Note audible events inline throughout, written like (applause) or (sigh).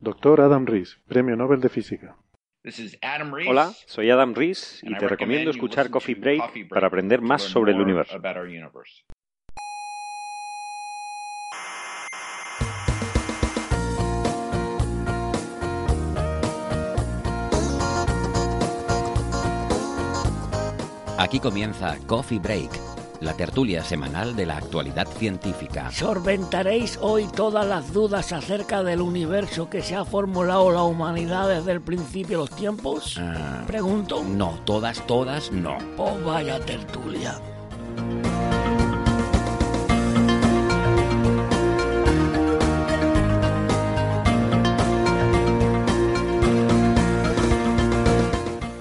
Doctor Adam Rees, Premio Nobel de Física. Hola, soy Adam Rees y te recomiendo escuchar Coffee Break para aprender más sobre el universo. Aquí comienza Coffee Break, la tertulia semanal de la actualidad científica. Solventaréis hoy todas las dudas acerca del universo que se ha formulado la humanidad desde el principio de los tiempos. Ah, Pregunto. no, todas, todas, no. Oh, vaya tertulia.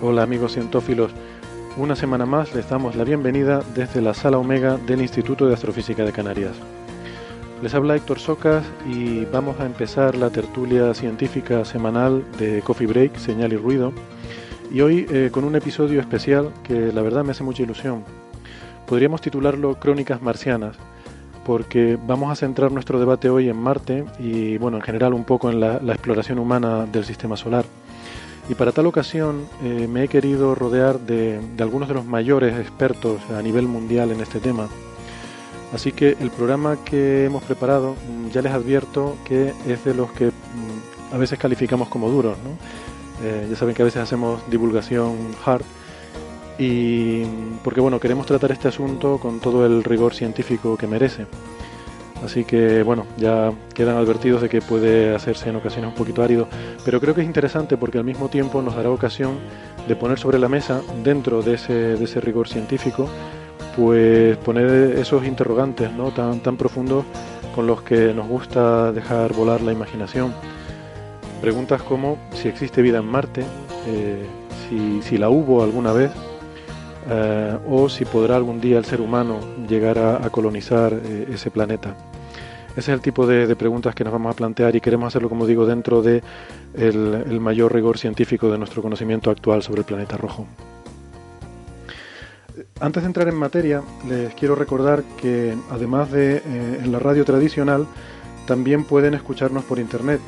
Hola amigos cientófilos, una semana más les damos la bienvenida desde la sala Omega del Instituto de Astrofísica de Canarias. Les habla Héctor Socas y vamos a empezar la tertulia científica semanal de Coffee Break, Señal y Ruido, y hoy eh, con un episodio especial que la verdad me hace mucha ilusión. Podríamos titularlo Crónicas Marcianas, porque vamos a centrar nuestro debate hoy en Marte y bueno, en general un poco en la, la exploración humana del sistema solar. Y para tal ocasión eh, me he querido rodear de, algunos de los mayores expertos a nivel mundial en este tema. Así que el programa que hemos preparado mm, ya les advierto que es de los que mm, a veces calificamos como duros. ¿no? Eh, ya saben que a veces hacemos divulgación hard y mm, porque bueno queremos tratar este asunto con todo el rigor científico que merece. Así que bueno, ya quedan advertidos de que puede hacerse en ocasiones un poquito árido, pero creo que es interesante porque al mismo tiempo nos dará ocasión de poner sobre la mesa, dentro de ese, de ese rigor científico, pues poner esos interrogantes ¿no? tan, tan profundos con los que nos gusta dejar volar la imaginación. Preguntas como si existe vida en Marte, eh, si, si la hubo alguna vez, eh, o si podrá algún día el ser humano llegar a, colonizar eh, ese planeta. Ese es el tipo de, preguntas que nos vamos a plantear y queremos hacerlo, como digo, dentro de el, mayor rigor científico de nuestro conocimiento actual sobre el planeta rojo. Antes de entrar en materia, les quiero recordar que además de eh, en la radio tradicional, también pueden escucharnos por internet.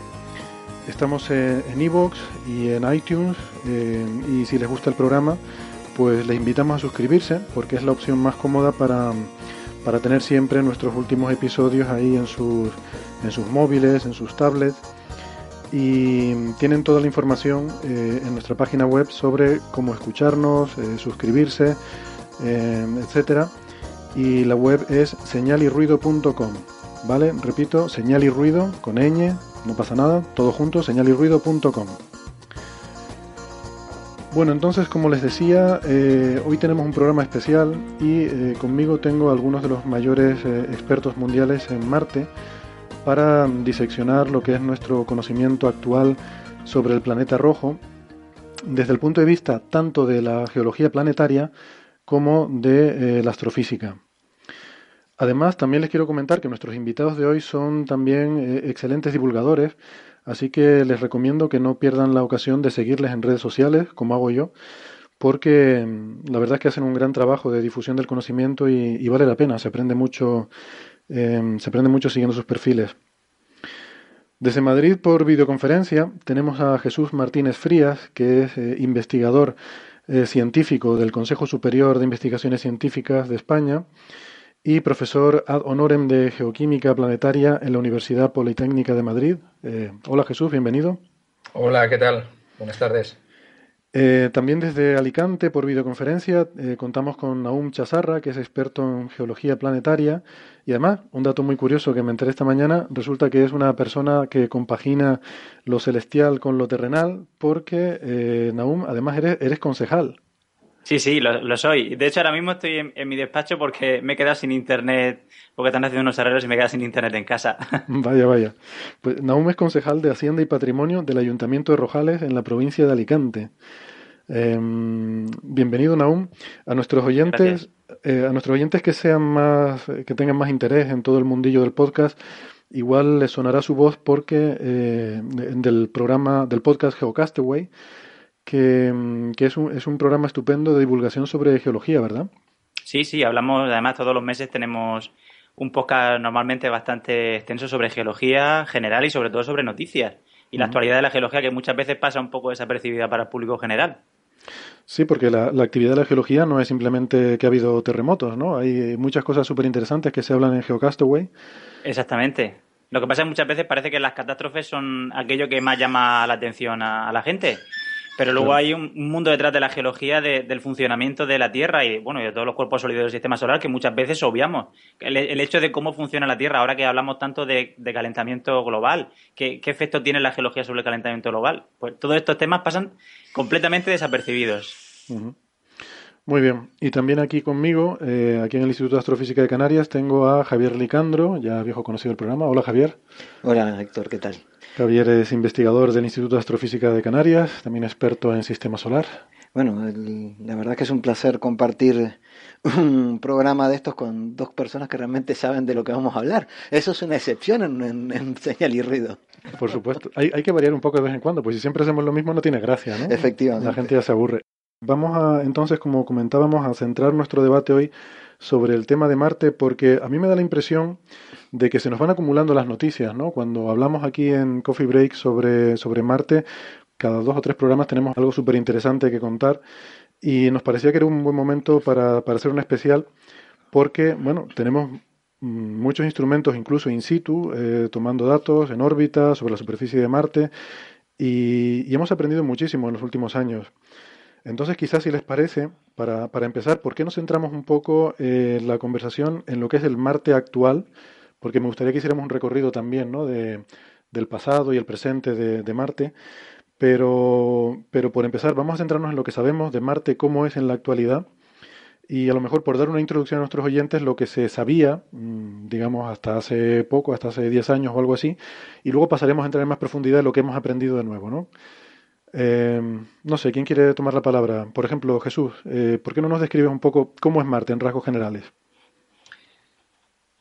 Estamos en iVoox y en iTunes eh, y si les gusta el programa, pues les invitamos a suscribirse porque es la opción más cómoda para, para tener siempre nuestros últimos episodios ahí en sus, en sus móviles, en sus tablets. Y tienen toda la información eh, en nuestra página web sobre cómo escucharnos, eh, suscribirse, eh, etcétera. Y la web es señalirruido.com. ¿Vale? Repito, señal y ruido con ñ, no pasa nada, todo junto, señalirruido.com. Bueno, entonces, como les decía, eh, hoy tenemos un programa especial y eh, conmigo tengo algunos de los mayores eh, expertos mundiales en Marte para diseccionar lo que es nuestro conocimiento actual sobre el planeta rojo desde el punto de vista tanto de la geología planetaria como de la astrofísica. Además, también les quiero comentar que nuestros invitados de hoy son también excelentes divulgadores, Así que les recomiendo que no pierdan la ocasión de seguirles en redes sociales, como hago yo, porque la verdad es que hacen un gran trabajo de difusión del conocimiento y, vale la pena, se aprende mucho, eh, se aprende mucho siguiendo sus perfiles. Desde Madrid por videoconferencia tenemos a Jesús Martínez Frías, que es eh, investigador eh, científico del Consejo Superior de Investigaciones Científicas de España y profesor ad honorem de Geoquímica Planetaria en la Universidad Politécnica de Madrid. Eh, hola Jesús, bienvenido. Hola, ¿qué tal? Buenas tardes. Eh, también desde Alicante, por videoconferencia, eh, contamos con Naum Chazarra, que es experto en geología planetaria. Y además, un dato muy curioso que me enteré esta mañana, resulta que es una persona que compagina lo celestial con lo terrenal, porque, eh, Naum, además eres, eres concejal. Sí, sí, lo, soy. De hecho, ahora mismo estoy en, mi despacho porque me he quedado sin internet, porque están haciendo unos arreglos y me he quedado sin internet en casa. (laughs) Vaya, vaya. Pues Naum es concejal de Hacienda y Patrimonio del Ayuntamiento de Rojales en la provincia de Alicante. Em, bienvenido, Naum. A nuestros oyentes, eh, a nuestros oyentes que sean más, que tengan más interés en todo el mundillo del podcast, igual les sonará su voz porque eh, del programa, del podcast Geocastaway que, es, un, es un programa estupendo de divulgación sobre geología, ¿verdad? Sí, sí, hablamos, además todos los meses tenemos un podcast normalmente bastante extenso sobre geología general y sobre todo sobre noticias y la actualidad de la geología que muchas veces pasa un poco desapercibida para el público general. Sí, porque la, la, actividad de la geología no es simplemente que ha habido terremotos, ¿no? Hay muchas cosas súper interesantes que se hablan en Geocastaway. Exactamente. Lo que pasa es que muchas veces parece que las catástrofes son aquello que más llama la atención a la gente. Pero luego hay un, mundo detrás de la geología del funcionamiento de la Tierra y bueno, de todos los cuerpos sólidos del sistema solar que muchas veces obviamos. El, hecho de cómo funciona la Tierra, ahora que hablamos tanto de, calentamiento global, ¿qué, efecto tiene la geología sobre el calentamiento global? Pues todos estos temas pasan completamente desapercibidos. Muy bien. Y también aquí conmigo, eh, aquí en el Instituto de Astrofísica de Canarias, tengo a Javier Licandro, ya viejo conocido del programa. Hola, Javier. Hola, Héctor, ¿qué tal? Javier es investigador del Instituto de Astrofísica de Canarias, también experto en sistema solar. Bueno, la verdad que es un placer compartir un programa de estos con dos personas que realmente saben de lo que vamos a hablar. Eso es una excepción en, señal y ruido. Por supuesto. Hay, hay, que variar un poco de vez en cuando, pues si siempre hacemos lo mismo no tiene gracia, ¿no? Efectivamente. La gente ya se aburre. Vamos a, entonces, como comentábamos, a centrar nuestro debate hoy sobre el tema de Marte, porque a mí me da la impresión de que se nos van acumulando las noticias, ¿no? Cuando hablamos aquí en Coffee Break sobre, sobre Marte, cada dos o tres programas tenemos algo súper interesante que contar y nos parecía que era un buen momento para, para hacer un especial porque, bueno, tenemos muchos instrumentos incluso in situ, eh, tomando datos en órbita sobre la superficie de Marte y, hemos aprendido muchísimo en los últimos años. Entonces, quizás si les parece, para, empezar, ¿por qué no centramos un poco eh, la conversación en lo que es el Marte actual? porque me gustaría que hiciéramos un recorrido también ¿no? de, del pasado y el presente de, de Marte. Pero, pero por empezar, vamos a centrarnos en lo que sabemos de Marte, cómo es en la actualidad, y a lo mejor por dar una introducción a nuestros oyentes, lo que se sabía, mm, digamos, hasta hace poco, hasta hace 10 años o algo así, y luego pasaremos a entrar en más profundidad en lo que hemos aprendido de nuevo, ¿no? Eh, no sé, ¿quién quiere tomar la palabra? Por ejemplo, Jesús, eh, ¿por qué no nos describes un poco cómo es Marte en rasgos generales?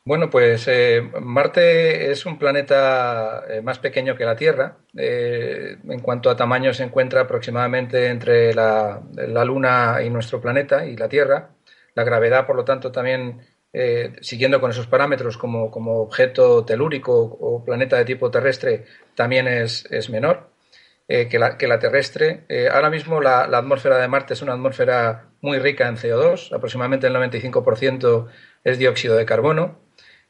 Bueno, pues eh, Marte es un planeta eh, más pequeño que la Tierra. En cuanto a tamaño, se encuentra aproximadamente entre la, Luna y nuestro planeta y la Tierra. La gravedad, por lo tanto, también, siguiendo con esos parámetros como, objeto telúrico o planeta de tipo terrestre, también es, menor que la, que, la, terrestre. ahora mismo la, atmósfera de Marte es una atmósfera muy rica en CO2, aproximadamente el 95% es dióxido de carbono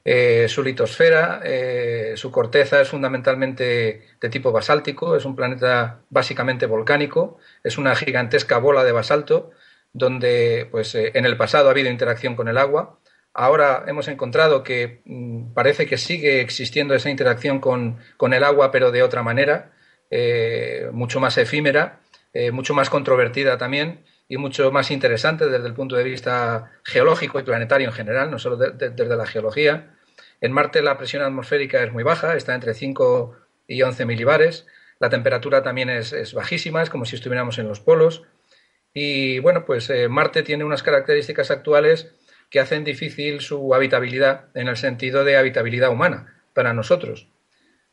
eh, su litosfera, eh, su corteza es fundamentalmente de tipo basáltico, es un planeta básicamente volcánico, es una gigantesca bola de basalto donde pues, eh, en el pasado ha habido interacción con el agua. Ahora hemos encontrado que mm, parece que sigue existiendo esa interacción con, con el agua, pero de otra manera, mucho más efímera, mucho más controvertida también y mucho más interesante desde el punto de vista geológico y planetario en general, no solo desde la geología. En Marte la presión atmosférica es muy baja, está entre 5 y 11 milibares. La temperatura también es, bajísima, es como si estuviéramos en los polos. Y bueno, pues eh, Marte tiene unas características actuales que hacen difícil su habitabilidad en el sentido de habitabilidad humana para nosotros.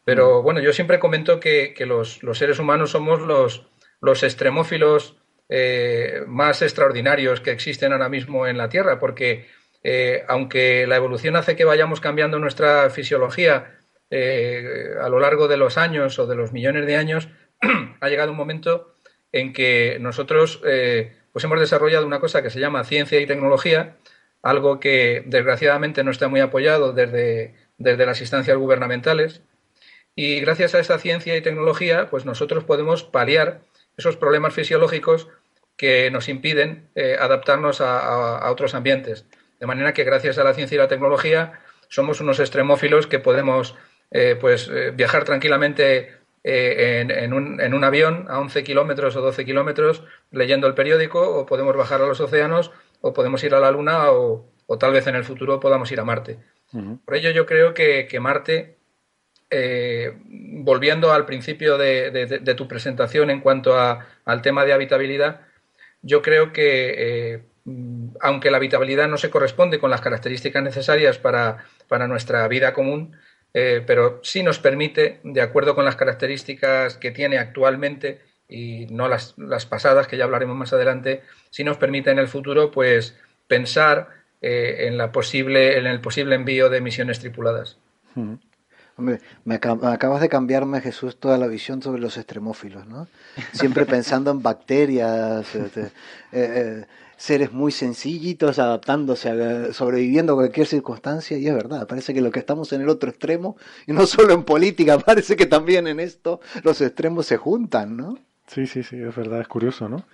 Pero mm. bueno, yo siempre comento que, los, seres humanos somos los, los extremófilos eh, más extraordinarios que existen ahora mismo en la Tierra, porque eh, aunque la evolución hace que vayamos cambiando nuestra fisiología eh, a lo largo de los años o de los millones de años, (clears throat) ha llegado un momento en que nosotros pues hemos desarrollado una cosa que se llama ciencia y tecnología, algo que desgraciadamente no está muy apoyado desde, desde las instancias gubernamentales. Y gracias a esa ciencia y tecnología, pues nosotros podemos paliar esos problemas fisiológicos que nos impiden eh, adaptarnos a, otros ambientes. De manera que gracias a la ciencia y la tecnología somos unos extremófilos que podemos eh, pues, eh, viajar tranquilamente en, un, avión a 11 kilómetros o 12 kilómetros leyendo el periódico o podemos bajar a los océanos o podemos ir a la Luna o, tal vez en el futuro podamos ir a Marte. Por ello yo creo que, Marte, volviendo al principio de, tu presentación en cuanto al tema de habitabilidad, yo creo que, eh, aunque la habitabilidad no se corresponde con las características necesarias para, nuestra vida común, eh, pero sí nos permite, de acuerdo con las características que tiene actualmente y no las, pasadas, que ya hablaremos más adelante, sí nos permite en el futuro pues, pensar eh, en, la posible, en el posible envío de misiones tripuladas. Hombre, me, acabas de cambiarme, Jesús, toda la visión sobre los extremófilos, ¿no? Siempre (laughs) pensando en bacterias, este, eh, eh, seres muy sencillitos, adaptándose, sobreviviendo a cualquier circunstancia, y es verdad, parece que lo que estamos en el otro extremo, y no solo en política, (laughs) parece que también en esto los extremos se juntan, ¿no? Sí, sí, sí, es verdad, es curioso, ¿no?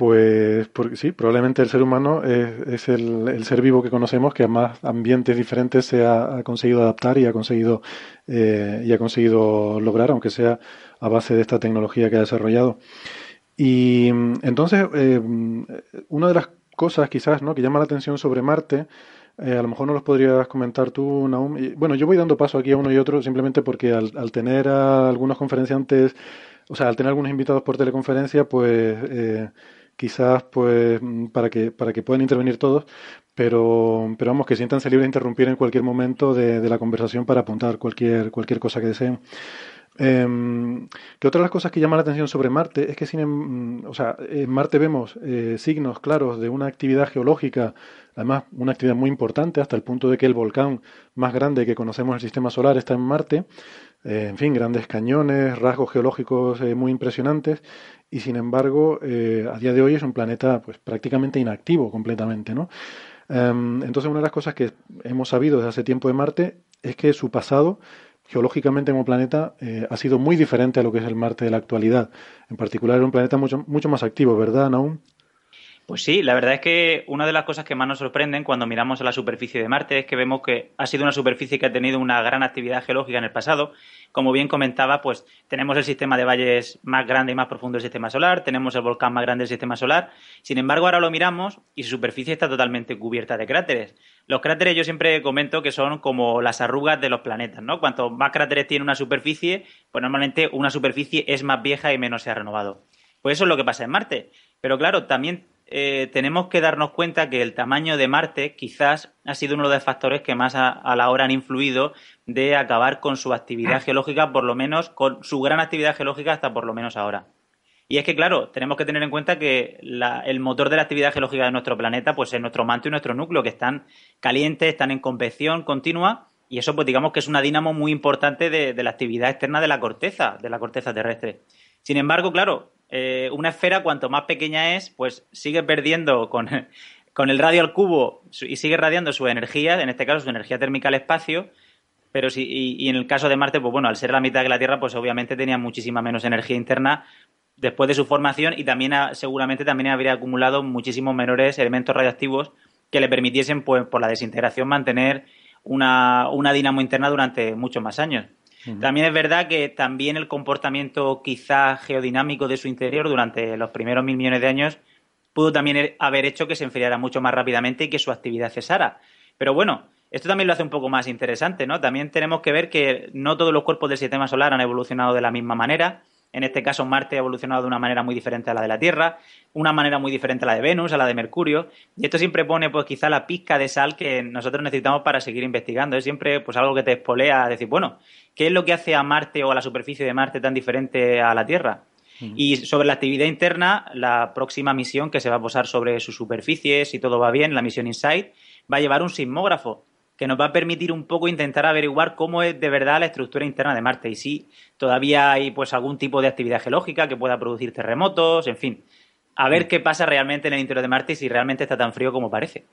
Pues porque, sí, probablemente el ser humano es, el, ser vivo que conocemos que a más ambientes diferentes se ha, conseguido adaptar y ha conseguido eh, y ha conseguido lograr, aunque sea a base de esta tecnología que ha desarrollado. Y entonces, eh, una de las cosas quizás ¿no? que llama la atención sobre Marte, eh, a lo mejor no los podrías comentar tú, Naum. bueno, yo voy dando paso aquí a uno y otro simplemente porque al, al tener a algunos conferenciantes, o sea, al tener algunos invitados por teleconferencia, pues quizás pues mm, para que para que puedan intervenir todos pero pero vamos que siéntanse libres de interrumpir en cualquier momento de, la conversación para apuntar cualquier cualquier cosa que deseen. Eh, que otra de las cosas que llama la atención sobre Marte es que sin, em, o sea, en Marte vemos eh, signos claros de una actividad geológica, además una actividad muy importante hasta el punto de que el volcán más grande que conocemos en el sistema solar está en Marte, eh, en fin, grandes cañones, rasgos geológicos eh, muy impresionantes y sin embargo eh, a día de hoy es un planeta pues prácticamente inactivo completamente, ¿no? Em, entonces una de las cosas que hemos sabido desde hace tiempo de Marte es que su pasado geológicamente como planeta ha sido muy diferente a lo que es el Marte de la actualidad. En particular era un planeta mucho, mucho más activo, ¿verdad, Naum? Pues sí, la verdad es que una de las cosas que más nos sorprenden cuando miramos a la superficie de Marte es que vemos que ha sido una superficie que ha tenido una gran actividad geológica en el pasado. Como bien comentaba, pues tenemos el sistema de valles más grande y más profundo del sistema solar, tenemos el volcán más grande del sistema solar. Sin embargo, ahora lo miramos y su superficie está totalmente cubierta de cráteres. Los cráteres yo siempre comento que son como las arrugas de los planetas, ¿no? Cuanto más cráteres tiene una superficie, pues normalmente una superficie es más vieja y menos se ha renovado. Pues eso es lo que pasa en Marte. Pero claro, también eh, tenemos que darnos cuenta que el tamaño de Marte quizás ha sido uno de los factores que más a, la hora han influido de acabar con su actividad geológica, por lo menos con su gran actividad geológica hasta por lo menos ahora. Y es que, claro, tenemos que tener en cuenta que el motor de la actividad geológica de nuestro planeta pues es nuestro manto y nuestro núcleo, que están calientes, están en convección continua, y eso pues digamos que es una dinamo muy importante de la actividad externa de la corteza, de la corteza terrestre. Sin embargo, claro, eh, una esfera cuanto más pequeña es, pues sigue perdiendo con, (laughs) el radio al cubo y sigue radiando su energía, en este caso su energía térmica al espacio, pero sí, y, en el caso de Marte, pues bueno, al ser la mitad de la Tierra, pues obviamente tenía muchísima menos energía interna después de su formación y también seguramente también habría acumulado muchísimos menores elementos radiactivos que le permitiesen, pues por la desintegración, mantener una, una dinamo interna durante muchos más años. También es verdad que también el comportamiento quizá geodinámico de su interior durante los primeros mil millones de años pudo también haber hecho que se enfriara mucho más rápidamente y que su actividad cesara. Pero bueno, esto también lo hace un poco más interesante, ¿no? También tenemos que ver que no todos los cuerpos del sistema solar han evolucionado de la misma manera. En este caso, Marte ha evolucionado de una manera muy diferente a la de la Tierra, una manera muy diferente a la de Venus, a la de Mercurio, y esto siempre pone, pues, quizá la pizca de sal que nosotros necesitamos para seguir investigando. Es siempre, pues, algo que te espolea a decir, bueno, ¿qué es lo que hace a Marte o a la superficie de Marte tan diferente a la Tierra? Y sobre la actividad interna, la próxima misión que se va a posar sobre su superficie, si todo va bien, la misión InSight, va a llevar un sismógrafo que nos va a permitir un poco intentar averiguar cómo es de verdad la estructura interna de Marte y si todavía hay pues algún tipo de actividad geológica que pueda producir terremotos, en fin, a ver qué pasa realmente en el interior de Marte y si realmente está tan frío como parece.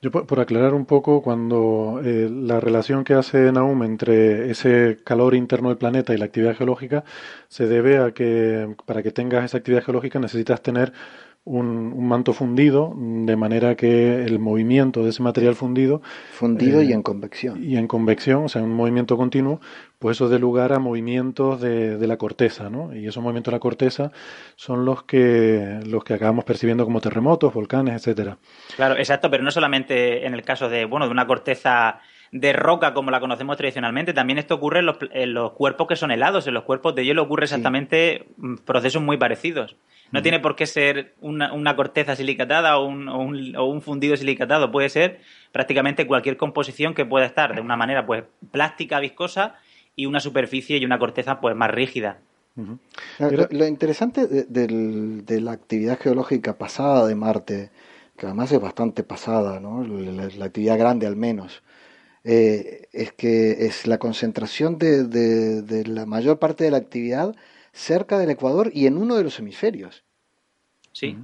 Yo por, aclarar un poco, cuando eh, la relación que hace Naum entre ese calor interno del planeta y la actividad geológica se debe a que para que tengas esa actividad geológica necesitas tener un, manto fundido, de manera que el movimiento de ese material fundido... Fundido y eh, en convección. Y en convección, o sea, un movimiento continuo, pues eso dé lugar a movimientos de, de, la corteza, ¿no? Y esos movimientos de la corteza son los que, los que acabamos percibiendo como terremotos, volcanes, etcétera. Claro, exacto, pero no solamente en el caso de, bueno, de una corteza de roca como la conocemos tradicionalmente, también esto ocurre en los, en los cuerpos que son helados, en los cuerpos de hielo ocurre exactamente mm, procesos muy parecidos. No tiene por qué ser una, corteza silicatada o un, o, un, fundido silicatado, puede ser prácticamente cualquier composición que pueda estar de una manera pues plástica, viscosa y una superficie y una corteza pues más rígida. lo, interesante de, la actividad geológica pasada de Marte, que además es bastante pasada, ¿no? la, actividad grande al menos, eh, es que es la concentración de la mayor parte de la actividad cerca del Ecuador y en uno de los hemisferios. Sí.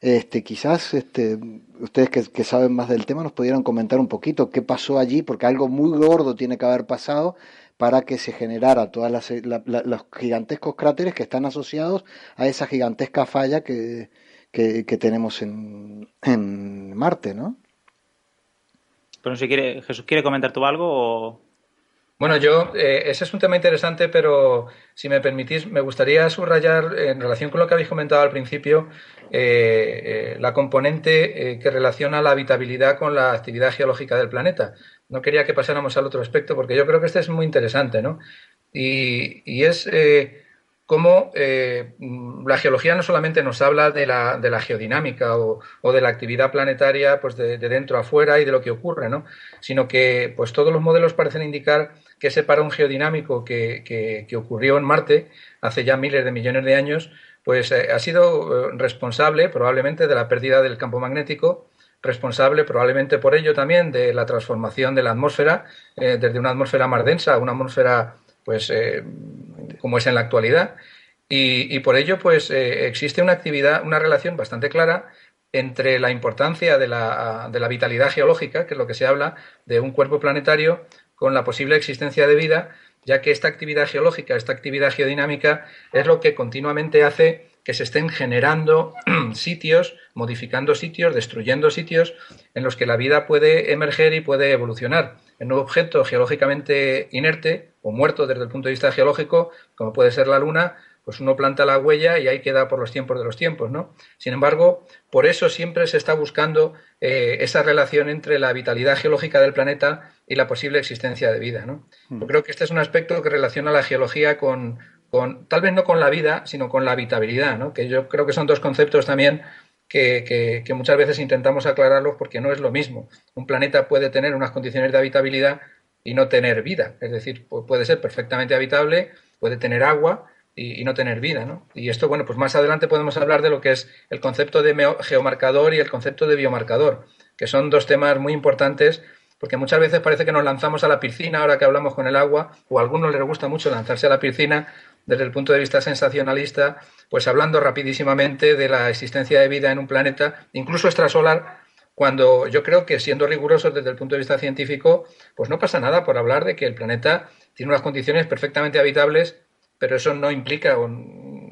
Este, quizás este, ustedes que, saben más del tema nos pudieran comentar un poquito qué pasó allí, porque algo muy gordo tiene que haber pasado para que se generara todos los gigantescos cráteres que están asociados a esa gigantesca falla que, que, tenemos en, en, Marte, ¿no? Pero si quiere, Jesús, ¿quiere comentar tú algo o...? Bueno, yo, eh, ese es un tema interesante, pero si me permitís, me gustaría subrayar en relación con lo que habéis comentado al principio, eh, eh, la componente que relaciona la habitabilidad con la actividad geológica del planeta. No quería que pasáramos al otro aspecto porque yo creo que este es muy interesante, ¿no? Y, y es cómo eh, la geología no solamente nos habla de la, geodinámica o, de la actividad planetaria pues de, dentro a afuera y de lo que ocurre, ¿no? sino que pues todos los modelos parecen indicar que ese parón geodinámico que, que, ocurrió en Marte hace ya miles de millones de años, pues eh, ha sido eh, responsable probablemente de la pérdida del campo magnético, responsable probablemente por ello también de la transformación de la atmósfera desde una atmósfera más densa a una atmósfera pues eh, como es en la actualidad. Y, por ello, pues eh, existe una actividad, una relación bastante clara entre la importancia de la, de la, vitalidad geológica, que es lo que se habla, de un cuerpo planetario, con la posible existencia de vida, ya que esta actividad geológica, esta actividad geodinámica, es lo que continuamente hace que se estén generando (clears throat) sitios, modificando sitios, destruyendo sitios en los que la vida puede emerger y puede evolucionar. En un objeto geológicamente inerte o muerto desde el punto de vista geológico, como puede ser la Luna, pues uno planta la huella y ahí queda por los tiempos de los tiempos, ¿no? Sin embargo, por eso siempre se está buscando eh, esa relación entre la vitalidad geológica del planeta y la posible existencia de vida, ¿no? Mm. Yo creo que este es un aspecto que relaciona la geología con, tal vez no con la vida, sino con la habitabilidad, ¿no? que yo creo que son dos conceptos también que, muchas veces intentamos aclararlos porque no es lo mismo. Un planeta puede tener unas condiciones de habitabilidad y no tener vida, es decir, puede ser perfectamente habitable, puede tener agua y, no tener vida. ¿no? Y esto, bueno, pues más adelante podemos hablar de lo que es el concepto de geomarcador y el concepto de biomarcador, que son dos temas muy importantes porque muchas veces parece que nos lanzamos a la piscina ahora que hablamos con el agua, o a algunos les gusta mucho lanzarse a la piscina desde el punto de vista sensacionalista, pues hablando rapidísimamente de la existencia de vida en un planeta, incluso extrasolar, cuando yo creo que siendo rigurosos desde el punto de vista científico, pues no pasa nada por hablar de que el planeta tiene unas condiciones perfectamente habitables, pero eso no implica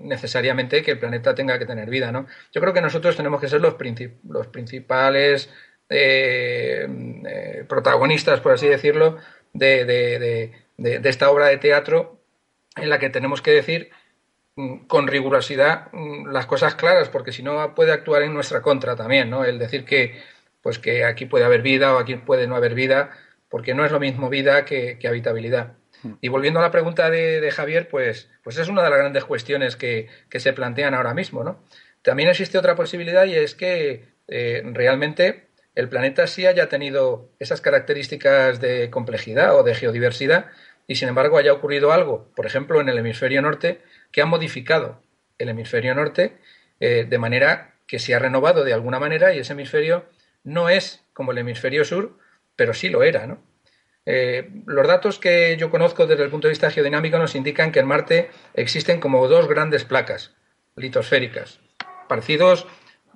necesariamente que el planeta tenga que tener vida, ¿no? Yo creo que nosotros tenemos que ser los, los principales eh, eh, protagonistas, por así decirlo, de, esta obra de teatro en la que tenemos que decir mm, con rigurosidad mm, las cosas claras, porque si no puede actuar en nuestra contra también, ¿no? El decir que, pues que aquí puede haber vida o aquí puede no haber vida, porque no es lo mismo vida que, habitabilidad. Hmm. Y volviendo a la pregunta de, Javier, pues, pues es una de las grandes cuestiones que, se plantean ahora mismo, ¿no? También existe otra posibilidad y es que eh, realmente el planeta sí haya tenido esas características de complejidad o de geodiversidad y sin embargo haya ocurrido algo, por ejemplo en el hemisferio norte, que ha modificado el hemisferio norte eh, de manera que se ha renovado de alguna manera y ese hemisferio no es como el hemisferio sur, pero sí lo era, ¿no? Eh, los datos que yo conozco desde el punto de vista geodinámico nos indican que en Marte existen como dos grandes placas litosféricas, parecidos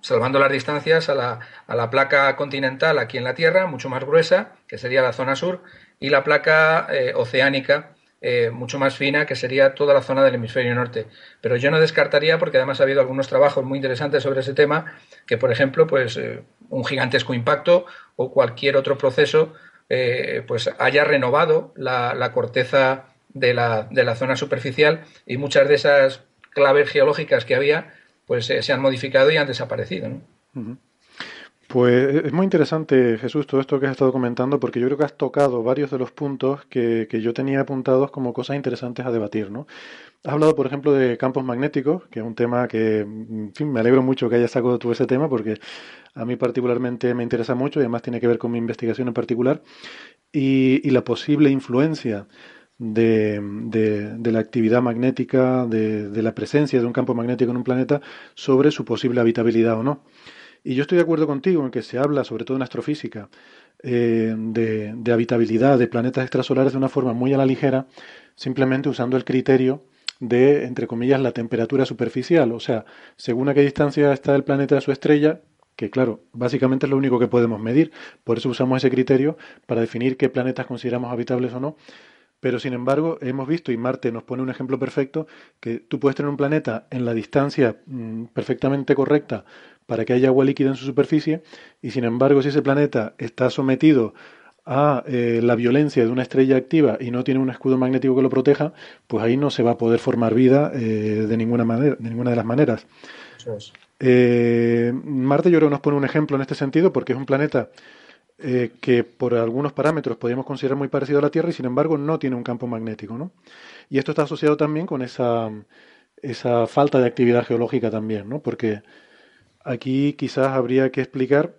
salvando las distancias a la, a la, placa continental aquí en la Tierra, mucho más gruesa, que sería la zona sur, y la placa eh, oceánica, eh, mucho más fina, que sería toda la zona del hemisferio norte. Pero yo no descartaría, porque además ha habido algunos trabajos muy interesantes sobre ese tema, que por ejemplo, pues eh, un gigantesco impacto o cualquier otro proceso pues haya renovado la, la corteza de la, de la zona superficial y muchas de esas claves geológicas que había pues se han modificado y han desaparecido. ¿no? Pues es muy interesante, Jesús, todo esto que has estado comentando, porque yo creo que has tocado varios de los puntos que, que, yo tenía apuntados como cosas interesantes a debatir, ¿no? Has hablado, por ejemplo, de campos magnéticos, que es un tema que, en fin, me alegro mucho que hayas sacado tú ese tema, porque a mí particularmente me interesa mucho y además tiene que ver con mi investigación en particular, y, y la posible influencia de, de, la actividad magnética, de, de, la presencia de un campo magnético en un planeta sobre su posible habitabilidad o no. Y yo estoy de acuerdo contigo en que se habla, sobre todo en astrofísica, eh, de, habitabilidad de planetas extrasolares de una forma muy a la ligera, simplemente usando el criterio de, entre comillas, la temperatura superficial. O sea, según a qué distancia está el planeta de su estrella, que claro, básicamente es lo único que podemos medir. Por eso usamos ese criterio para definir qué planetas consideramos habitables o no pero sin embargo, hemos visto, y Marte nos pone un ejemplo perfecto, que tú puedes tener un planeta en la distancia mm, perfectamente correcta para que haya agua líquida en su superficie, y sin embargo, si ese planeta está sometido a eh, la violencia de una estrella activa y no tiene un escudo magnético que lo proteja, pues ahí no se va a poder formar vida eh, de ninguna manera, de ninguna de las maneras. Eh, Marte yo creo que nos pone un ejemplo en este sentido porque es un planeta eh, que por algunos parámetros podríamos considerar muy parecido a la Tierra y sin embargo no tiene un campo magnético. ¿no? Y esto está asociado también con esa, esa falta de actividad geológica también, ¿no? porque aquí quizás habría que explicar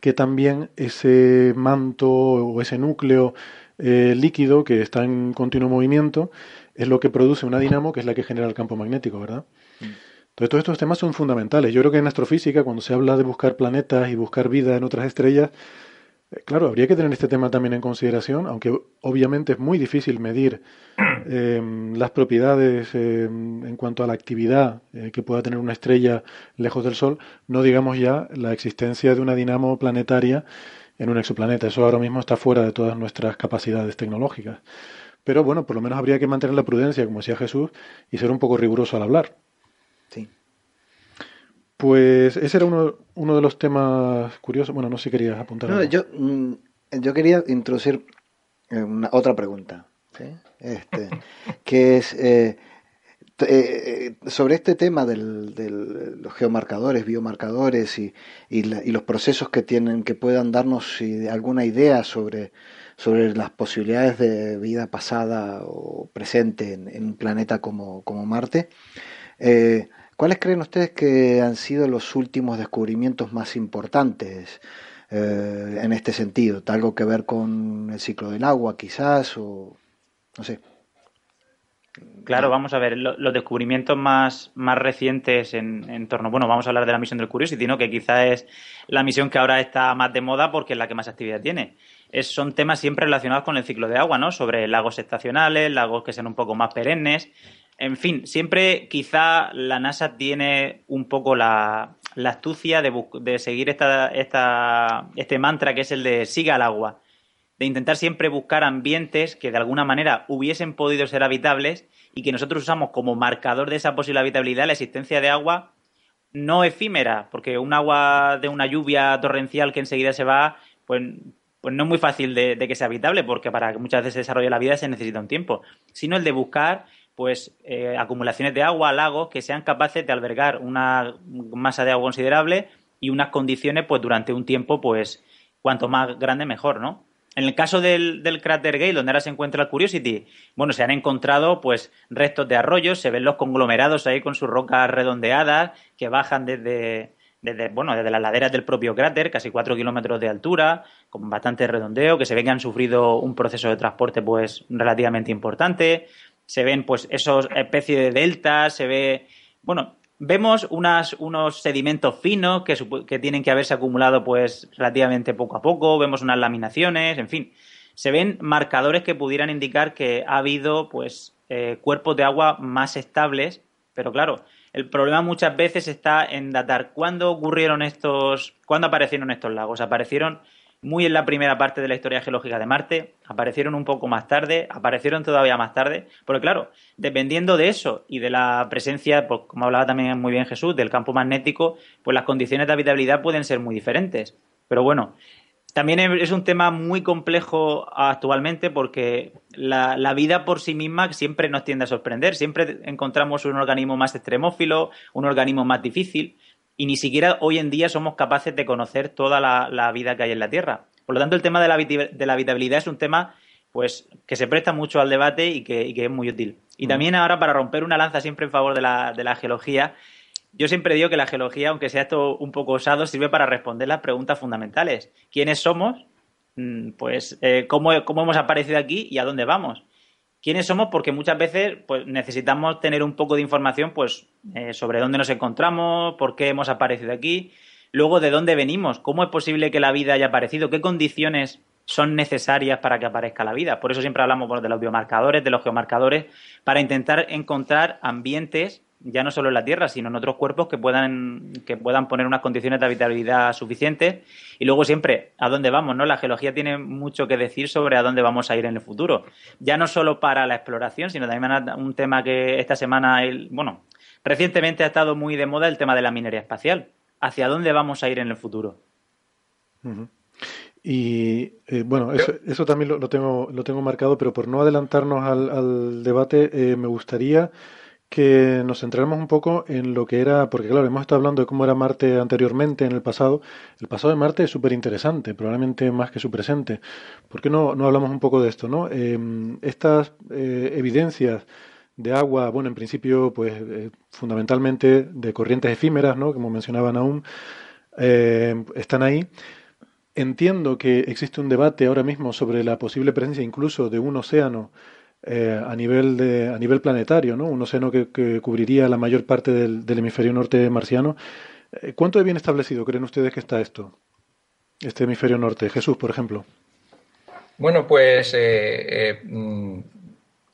que también ese manto o ese núcleo eh, líquido que está en continuo movimiento es lo que produce una dinamo que es la que genera el campo magnético, ¿verdad? Mm. Entonces, todos estos temas son fundamentales. Yo creo que en astrofísica, cuando se habla de buscar planetas y buscar vida en otras estrellas, eh, claro, habría que tener este tema también en consideración, aunque obviamente es muy difícil medir (clears throat) em, las propiedades em, en cuanto a la actividad eh, que pueda tener una estrella lejos del Sol, no digamos ya la existencia de una dinamo planetaria en un exoplaneta. Eso ahora mismo está fuera de todas nuestras capacidades tecnológicas. Pero bueno, por lo menos habría que mantener la prudencia, como decía Jesús, y ser un poco riguroso al hablar. Pues ese era uno, uno de los temas curiosos. Bueno, no sé si querías apuntar. No, yo, mm, yo quería introducir eh, una, otra pregunta, este, (laughs) que es eh, eh, sobre este tema de los geomarcadores, biomarcadores y, y, los procesos que tienen, que puedan darnos alguna idea sobre, sobre las posibilidades de vida pasada o presente en, un planeta como, como Marte. Eh, ¿Cuáles creen ustedes que han sido los últimos descubrimientos más importantes eh, en este sentido? ¿Algo que ver con el ciclo del agua quizás no sé? Claro, vamos a ver, los descubrimientos más, más recientes en, torno, bueno, vamos a hablar de la misión del Curiosity, ¿no? que quizá es la misión que ahora está más de moda porque es la que más actividad tiene. Son temas siempre relacionados con el ciclo de agua, ¿no? Sobre lagos estacionales, lagos que sean un poco más perennes, en fin, siempre quizá la NASA tiene un poco la, astucia de, seguir esta, este mantra que es el de siga al agua, de intentar siempre buscar ambientes que de alguna manera hubiesen podido ser habitables y que nosotros usamos como marcador de esa posible habitabilidad la existencia de agua no efímera, porque un agua de una lluvia torrencial que enseguida se va, pues, pues no es muy fácil de, de que sea habitable, porque para que muchas veces se desarrolle la vida se necesita un tiempo, sino el de buscar pues eh, acumulaciones de agua, lagos que sean capaces de albergar una masa de agua considerable y unas condiciones pues durante un tiempo pues cuanto más grande mejor, ¿no? En el caso del, del cráter Gale, donde ahora se encuentra el Curiosity, bueno, se han encontrado pues restos de arroyos, se ven los conglomerados ahí con sus rocas redondeadas que bajan desde, desde, bueno, desde las laderas del propio cráter, casi cuatro kilómetros de altura, con bastante redondeo, que se ve que han sufrido un proceso de transporte pues relativamente importante se ven pues esos especies de deltas, se ve, bueno, vemos unas, unos sedimentos finos que, que, tienen que haberse acumulado pues relativamente poco a poco, vemos unas laminaciones, en fin, se ven marcadores que pudieran indicar que ha habido pues eh, cuerpos de agua más estables, pero claro, El problema muchas veces está en datar cuándo ocurrieron estos, cuándo aparecieron estos lagos. Aparecieron muy en la primera parte de la historia geológica de Marte, aparecieron un poco más tarde, aparecieron todavía más tarde, porque claro, dependiendo de eso y de la presencia, pues, como hablaba también muy bien Jesús, del campo magnético, pues las condiciones de habitabilidad pueden ser muy diferentes. Pero bueno, también es un tema muy complejo actualmente porque la, la, vida por sí misma siempre nos tiende a sorprender. Siempre encontramos un organismo más extremófilo, un organismo más difícil y ni siquiera hoy en día somos capaces de conocer toda la, vida que hay en la Tierra. Por lo tanto, el tema de la, de la habitabilidad es un tema pues que se presta mucho al debate y que, es muy útil. Y también ahora para romper una lanza siempre en favor de la, de la geología, yo siempre digo que la geología, aunque sea esto un poco osado, sirve para responder las preguntas fundamentales. ¿Quiénes somos? Mm, pues eh, ¿cómo, ¿cómo, hemos aparecido aquí y a dónde vamos? Quiénes somos, porque muchas veces pues, necesitamos tener un poco de información pues, eh, sobre dónde nos encontramos, por qué hemos aparecido aquí, luego de dónde venimos, cómo es posible que la vida haya aparecido, qué condiciones son necesarias para que aparezca la vida. Por eso siempre hablamos de los biomarcadores, de los geomarcadores, para intentar encontrar ambientes ya no solo en la Tierra, sino en otros cuerpos que puedan, que puedan poner unas condiciones de habitabilidad suficientes. Y luego siempre, ¿a dónde vamos? ¿no? La geología tiene mucho que decir sobre a dónde vamos a ir en el futuro. Ya no solo para la exploración, sino también un tema que esta semana, bueno, recientemente ha estado muy de moda el tema de la minería espacial. ¿Hacia dónde vamos a ir en el futuro? Y eh, bueno, eso, también lo, tengo, lo tengo marcado, pero por no adelantarnos al, debate, eh, me gustaría que nos centremos un poco en lo que era, porque claro, hemos estado hablando de cómo era Marte anteriormente, en el pasado. El pasado de Marte es súper interesante, probablemente más que su presente. ¿Por qué no, no hablamos un poco de esto? ¿no? Em, estas eh, evidencias de agua, bueno, en principio, pues eh, fundamentalmente de corrientes efímeras, ¿no? como mencionaban aún, em, están ahí. Entiendo que existe un debate ahora mismo sobre la posible presencia incluso de un océano eh, a, nivel de, a nivel planetario, ¿no? un océano que, cubriría la mayor parte del, hemisferio norte marciano. Eh, ¿Cuánto de bien establecido creen ustedes que está esto, este hemisferio norte? Jesús, por ejemplo. Bueno, pues eh, mm,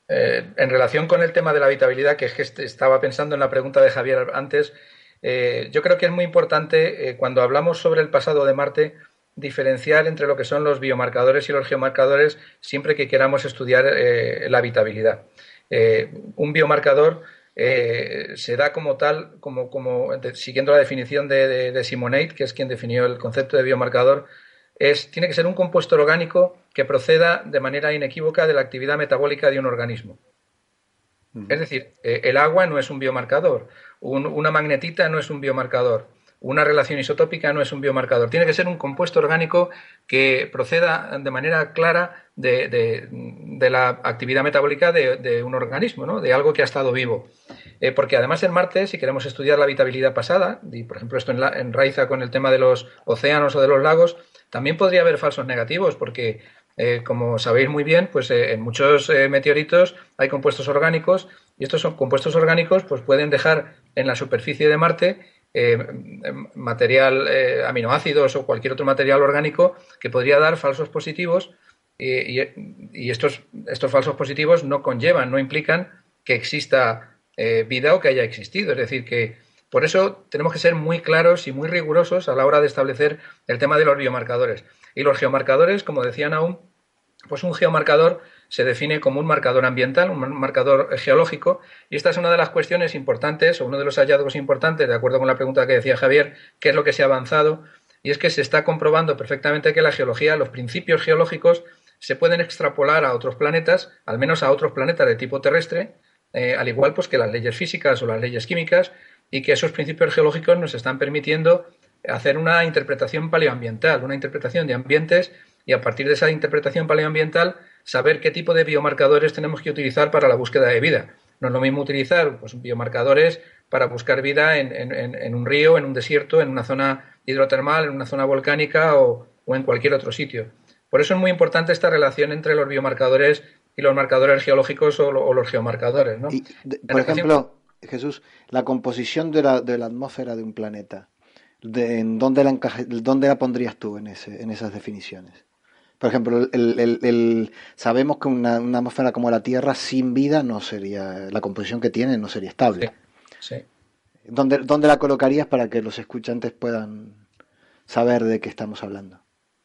en relación con el tema de la habitabilidad, que es que estaba pensando en la pregunta de Javier antes, yo creo que es muy importante cuando hablamos sobre el pasado de Marte, diferenciar entre lo que son los biomarcadores y los geomarcadores siempre que queramos estudiar eh, la habitabilidad. Eh, un biomarcador eh, se da como tal, como, como siguiendo la definición de, de, Simonate, que es quien definió el concepto de biomarcador, es, tiene que ser un compuesto orgánico que proceda de manera inequívoca de la actividad metabólica de un organismo. Es decir, el agua no es un biomarcador, una magnetita no es un biomarcador, una relación isotópica no es un biomarcador. Tiene que ser un compuesto orgánico que proceda de manera clara de, la actividad metabólica de, un organismo, ¿no? de algo que ha estado vivo. Eh, porque además en Marte, si queremos estudiar la habitabilidad pasada, y por ejemplo esto enraiza con el tema de los océanos o de los lagos, también podría haber falsos negativos, porque eh, como sabéis muy bien, pues eh, en muchos meteoritos hay compuestos orgánicos y estos son compuestos orgánicos pues pueden dejar en la superficie de Marte eh, material, eh, aminoácidos o cualquier otro material orgánico que podría dar falsos positivos y, estos, estos, falsos positivos no conllevan, no implican que exista eh, vida o que haya existido. Es decir, que por eso tenemos que ser muy claros y muy rigurosos a la hora de establecer el tema de los biomarcadores. Y los geomarcadores, como decían aún, pues un geomarcador se define como un marcador ambiental, un marcador geológico, y esta es una de las cuestiones importantes o uno de los hallazgos importantes, de acuerdo con la pregunta que decía Javier, qué es lo que se ha avanzado, y es que se está comprobando perfectamente que la geología, los principios geológicos, se pueden extrapolar a otros planetas, al menos a otros planetas de tipo terrestre, eh, al igual pues, que las leyes físicas o las leyes químicas, y que esos principios geológicos nos están permitiendo hacer una interpretación paleoambiental, una interpretación de ambientes, y a partir de esa interpretación paleoambiental saber qué tipo de biomarcadores tenemos que utilizar para la búsqueda de vida. No es lo mismo utilizar pues, biomarcadores para buscar vida en, un río, en un desierto, en una zona hidrotermal, en una zona volcánica o, en cualquier otro sitio. Por eso es muy importante esta relación entre los biomarcadores y los marcadores geológicos o, los geomarcadores. por ejemplo, Jesús, la composición de la, de la atmósfera de un planeta, de, ¿en dónde la, dónde la pondrías tú en, ese, en esas definiciones? Por ejemplo, el, sabemos que una, atmósfera como la Tierra sin vida no sería, la composición que tiene no sería estable. Sí. ¿Dónde, ¿Dónde la colocarías para que los escuchantes puedan saber de qué estamos hablando?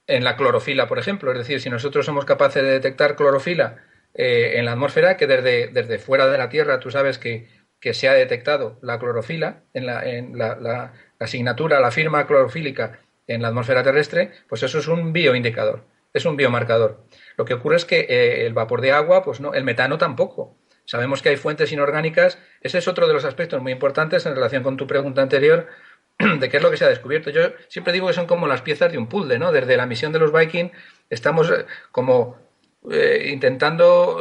En la clorofila, por ejemplo. Es decir, si nosotros somos capaces de detectar clorofila eh, en la atmósfera, que desde, desde fuera de la Tierra tú sabes que, se ha detectado la clorofila en, la, en la, asignatura, la firma clorofílica en la atmósfera terrestre, pues eso es un bioindicador, es un biomarcador. Lo que ocurre es que eh, el vapor de agua, pues no, el metano tampoco. Sabemos que hay fuentes inorgánicas. Ese es otro de los aspectos muy importantes en relación con tu pregunta anterior (clears throat) de qué es lo que se ha descubierto. Yo siempre digo que son como las piezas de un puzzle, ¿no? Desde la misión de los Viking estamos eh, como eh, intentando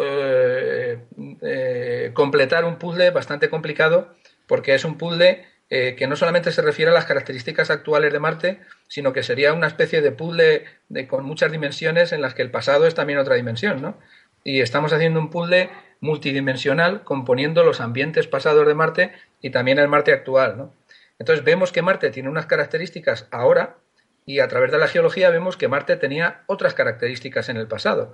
completar un puzzle bastante complicado porque es un puzzle que no solamente se refiere a las características actuales de Marte, sino que sería una especie de puzzle de, con muchas dimensiones en las que el pasado es también otra dimensión, ¿no? Y estamos haciendo un puzzle multidimensional componiendo los ambientes pasados de Marte y también el Marte actual. ¿no? Entonces vemos que Marte tiene unas características ahora y a través de la geología vemos que Marte tenía otras características en el pasado.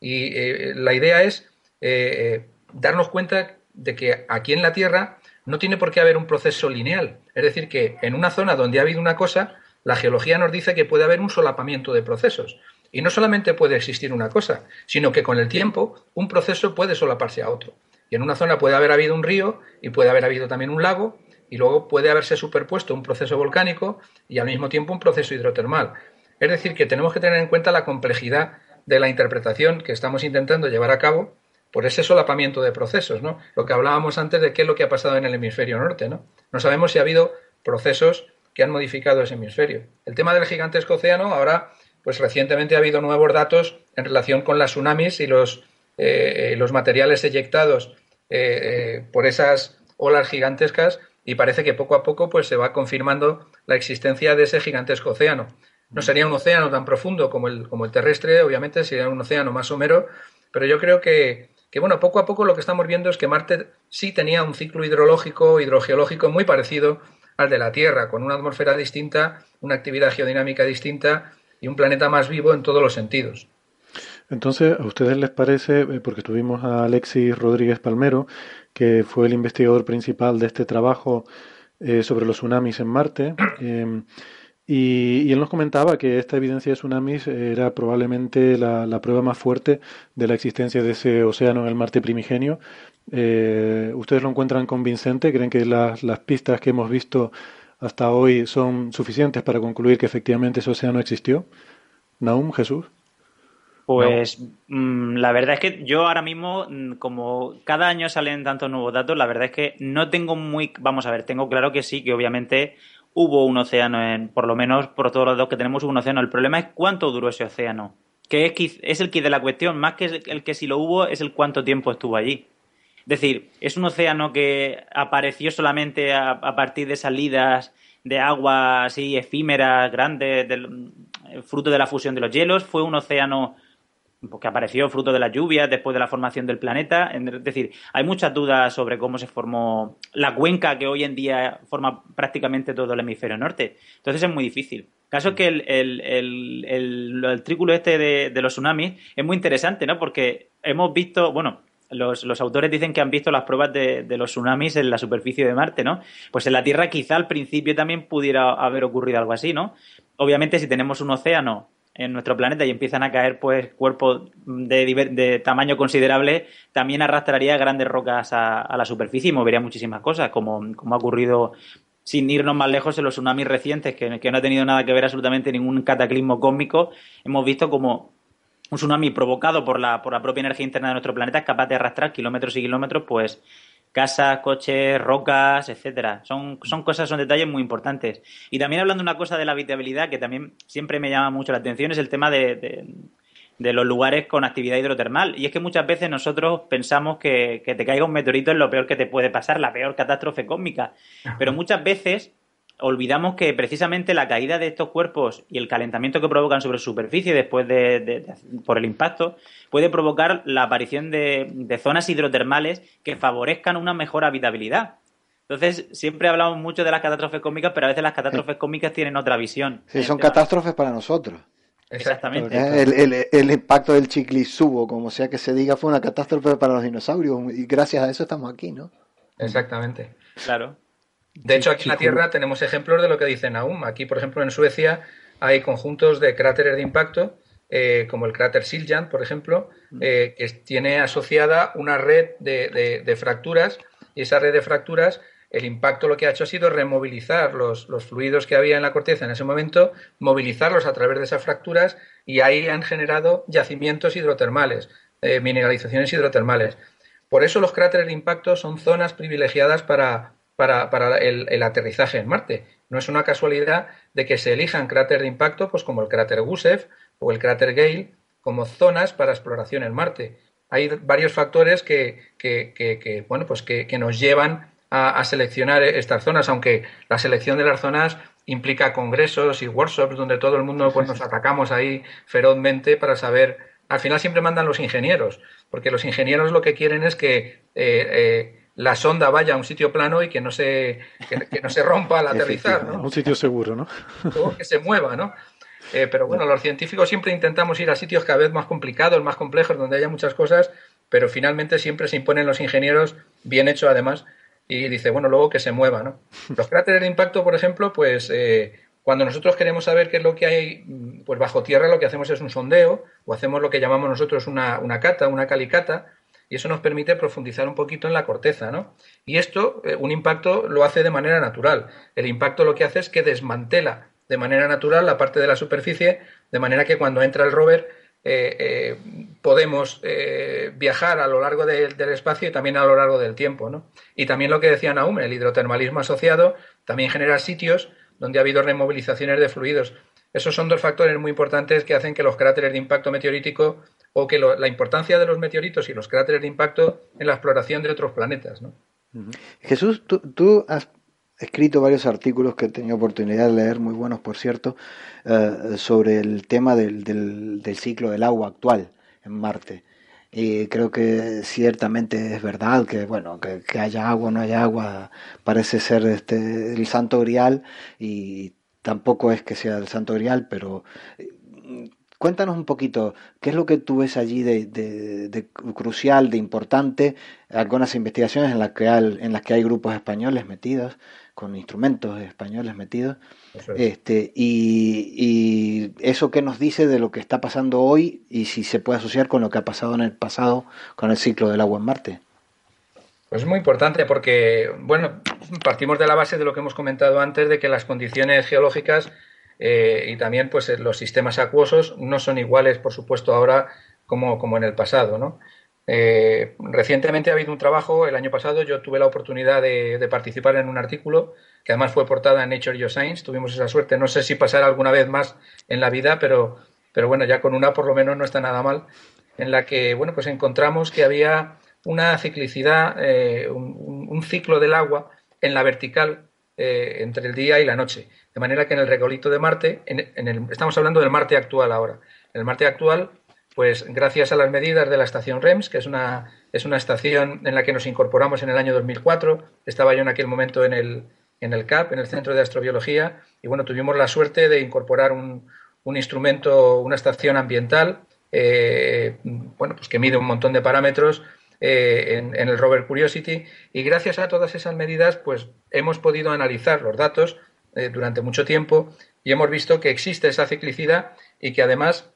Y eh, la idea es eh, eh, darnos cuenta de que aquí en la Tierra no tiene por qué haber un proceso lineal. Es decir, que en una zona donde ha habido una cosa, la geología nos dice que puede haber un solapamiento de procesos. Y no solamente puede existir una cosa, sino que con el tiempo un proceso puede solaparse a otro. Y en una zona puede haber habido un río y puede haber habido también un lago y luego puede haberse superpuesto un proceso volcánico y al mismo tiempo un proceso hidrotermal. Es decir, que tenemos que tener en cuenta la complejidad de la interpretación que estamos intentando llevar a cabo por ese solapamiento de procesos, ¿no? Lo que hablábamos antes de qué es lo que ha pasado en el hemisferio norte, ¿no? No sabemos si ha habido procesos que han modificado ese hemisferio. El tema del gigantesco océano ahora pues recientemente ha habido nuevos datos en relación con las tsunamis y los, eh, los materiales eyectados eh, eh, por esas olas gigantescas y parece que poco a poco pues se va confirmando la existencia de ese gigantesco océano. No sería un océano tan profundo como el, como el terrestre, obviamente sería un océano más somero, pero yo creo que, que, bueno, poco a poco lo que estamos viendo es que Marte sí tenía un ciclo hidrológico, hidrogeológico muy parecido al de la Tierra, con una atmósfera distinta, una actividad geodinámica distinta y un planeta más vivo en todos los sentidos. Entonces, ¿a ustedes les parece, eh, porque tuvimos a Alexis Rodríguez Palmero, que fue el investigador principal de este trabajo eh, sobre los tsunamis en Marte, (clears throat) em, y, él nos comentaba que esta evidencia de tsunamis era probablemente la, prueba más fuerte de la existencia de ese océano en el Marte primigenio. Eh, ¿Ustedes lo encuentran convincente? ¿Creen que las, pistas que hemos visto hasta hoy son suficientes para concluir que efectivamente ese océano existió? Naum, Jesús. Pues mm, la verdad es que yo ahora mismo, mm, como cada año salen tantos nuevos datos, la verdad es que no tengo muy... Vamos a ver, tengo claro que sí, que obviamente hubo un océano, en, por lo menos por todos los datos que tenemos hubo un océano. El problema es cuánto duró ese océano, que es, es el kit de la cuestión, más que el que si lo hubo, es el cuánto tiempo estuvo allí. Es decir, es un océano que apareció solamente a, partir de salidas de agua así efímeras, grandes, del, fruto de la fusión de los hielos. Fue un océano que apareció fruto de las lluvias después de la formación del planeta. Es decir, hay muchas dudas sobre cómo se formó la cuenca que hoy en día forma prácticamente todo el hemisferio norte. Entonces es muy difícil. Caso es que el, el, el, trículo este de, los tsunamis es muy interesante, ¿no? Porque hemos visto, bueno, los, los, autores dicen que han visto las pruebas de, de, los tsunamis en la superficie de Marte, ¿no? Pues en la Tierra quizá al principio también pudiera haber ocurrido algo así, ¿no? Obviamente si tenemos un océano en nuestro planeta y empiezan a caer pues cuerpos de, tamaño considerable, también arrastraría grandes rocas a, a, la superficie y movería muchísimas cosas, como, como ha ocurrido sin irnos más lejos en los tsunamis recientes, que, que no ha tenido nada que ver absolutamente ningún cataclismo cósmico, hemos visto como un tsunami provocado por la, por la propia energía interna de nuestro planeta es capaz de arrastrar kilómetros y kilómetros, pues casas, coches, rocas, etcétera. Son, son cosas, son detalles muy importantes. Y también hablando de una cosa de la habitabilidad que también siempre me llama mucho la atención es el tema de, de, los lugares con actividad hidrotermal. Y es que muchas veces nosotros pensamos que, que te caiga un meteorito es lo peor que te puede pasar, la peor catástrofe cósmica. (laughs) Pero muchas veces olvidamos que precisamente la caída de estos cuerpos y el calentamiento que provocan sobre su superficie después de, por el impacto puede provocar la aparición de, zonas hidrotermales que favorezcan una mejor habitabilidad. Entonces, siempre hablamos mucho de las catástrofes cósmicas, pero a veces las catástrofes cósmicas tienen otra visión. Sí, son catástrofes para nosotros. Exactamente. El, impacto del chiclisubo, como sea que se diga, fue una catástrofe para los dinosaurios y gracias a eso estamos aquí, ¿no? Exactamente. Claro. De hecho, aquí en la Tierra tenemos ejemplos de lo que dice Naum. Aquí, por ejemplo, en Suecia hay conjuntos de cráteres de impacto, eh, como el cráter Siljan, por ejemplo, mm. eh, que tiene asociada una red de, fracturas y esa red de fracturas, el impacto lo que ha hecho ha sido removilizar los, fluidos que había en la corteza en ese momento, movilizarlos a través de esas fracturas y ahí han generado yacimientos hidrotermales, eh, mineralizaciones hidrotermales. Por eso los cráteres de impacto son zonas privilegiadas para, para, el, aterrizaje en Marte. No es una casualidad de que se elijan cráteres de impacto, pues como el cráter Gusev o el cráter Gale, como zonas para exploración en Marte. Hay varios factores que, bueno, pues que, nos llevan a, seleccionar estas zonas, aunque la selección de las zonas implica congresos y workshops donde todo el mundo pues, nos atacamos ahí ferozmente para saber. Al final siempre mandan los ingenieros, porque los ingenieros lo que quieren es que eh, eh, la sonda vaya a un sitio plano y que no se, que, no se rompa al (laughs) aterrizar. ¿no? Un sitio seguro, ¿no? (laughs) que se mueva, ¿no? Eh, pero bueno, los científicos siempre intentamos ir a sitios cada vez más complicados, más complejos, donde haya muchas cosas, pero finalmente siempre se imponen los ingenieros, bien hecho además, y dice, bueno, luego que se mueva, ¿no? (laughs) Los cráteres de impacto, por ejemplo, pues eh, cuando nosotros queremos saber qué es lo que hay pues bajo tierra, lo que hacemos es un sondeo, o hacemos lo que llamamos nosotros una, una cata, una calicata, y eso nos permite profundizar un poquito en la corteza, ¿no? Y esto, eh, un impacto lo hace de manera natural. El impacto lo que hace es que desmantela de manera natural la parte de la superficie, de manera que cuando entra el rover eh, eh, podemos viajar a lo largo del espacio y también a lo largo del tiempo, ¿no? Y también lo que decía Naum, el hidrotermalismo asociado también genera sitios donde ha habido removilizaciones de fluidos. Esos son dos factores muy importantes que hacen que los cráteres de impacto meteorítico o que la importancia de los meteoritos y los cráteres de impacto en la exploración de otros planetas. ¿no? Jesús, tú, has escrito varios artículos que he tenido oportunidad de leer, muy buenos por cierto, eh, sobre el tema del, ciclo del agua actual en Marte. Y creo que ciertamente es verdad que, bueno, que, que haya agua o no haya agua parece ser este, el santo grial y tampoco es que sea el santo grial, pero Cuéntanos un poquito, ¿qué es lo que tú ves allí de, crucial, de importante? Algunas investigaciones en las, que hay, en las que hay grupos españoles metidos, con instrumentos españoles metidos. Este, y, y, eso que nos dice de lo que está pasando hoy y si se puede asociar con lo que ha pasado en el pasado con el ciclo del agua en Marte. Pues es muy importante porque, bueno, partimos de la base de lo que hemos comentado antes, de que las condiciones geológicas eh, y también pues eh, los sistemas acuosos no son iguales, por supuesto, ahora como, como en el pasado. ¿no? Eh, recientemente ha habido un trabajo, el año pasado yo tuve la oportunidad de, participar en un artículo que además fue portada en Nature Geoscience, tuvimos esa suerte, no sé si pasará alguna vez más en la vida, pero, pero bueno, ya con una por lo menos no está nada mal, en la que bueno, pues encontramos que había una ciclicidad, un, un, ciclo del agua en la vertical entre el día y la noche. De manera que en el regolito de Marte, en, el, estamos hablando del Marte actual ahora. En el Marte actual, pues gracias a las medidas de la estación REMS, que es una, es una estación en la que nos incorporamos en el año 2004, estaba yo en aquel momento en el, en el CAP, en el Centro de Astrobiología, y bueno, tuvimos la suerte de incorporar un, un instrumento, una estación ambiental, eh, bueno, pues que mide un montón de parámetros eh, en, el rover Curiosity, y gracias a todas esas medidas, pues hemos podido analizar los datos eh, durante mucho tiempo y hemos visto que existe esa ciclicidad y que además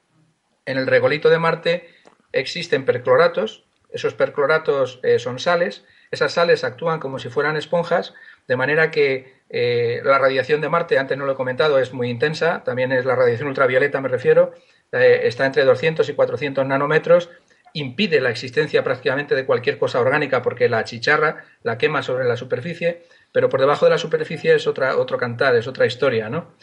en el regolito de Marte existen percloratos, esos percloratos eh, son sales, esas sales actúan como si fueran esponjas, de manera que la radiación de Marte, antes no lo he comentado, es muy intensa, también es la radiación ultravioleta, me refiero, está entre 200 y 400 nanómetros, impide la existencia prácticamente de cualquier cosa orgánica porque la chicharra la quema sobre la superficie pero por debajo de la superficie es otra, otro cantar, es otra historia, ¿no?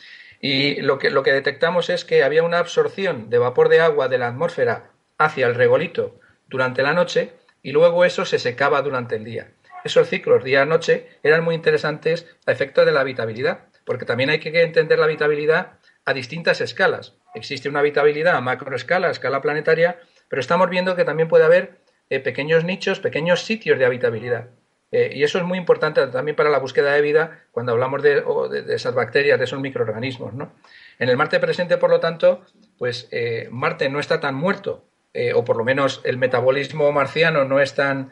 Y lo que, lo que detectamos es que había una absorción de vapor de agua de la atmósfera hacia el regolito durante la noche y luego eso se secaba durante el día. Esos ciclos día-noche eran muy interesantes a efecto de la habitabilidad, porque también hay que entender la habitabilidad a distintas escalas. Existe una habitabilidad a macroescala, escala planetaria, pero estamos viendo que también puede haber eh, pequeños nichos, pequeños sitios de habitabilidad. Eh, y eso es muy importante también para la búsqueda de vida cuando hablamos de, esas bacterias, de esos microorganismos. ¿no? En el Marte presente, por lo tanto, pues eh, Marte no está tan muerto, o por lo menos el metabolismo marciano no es tan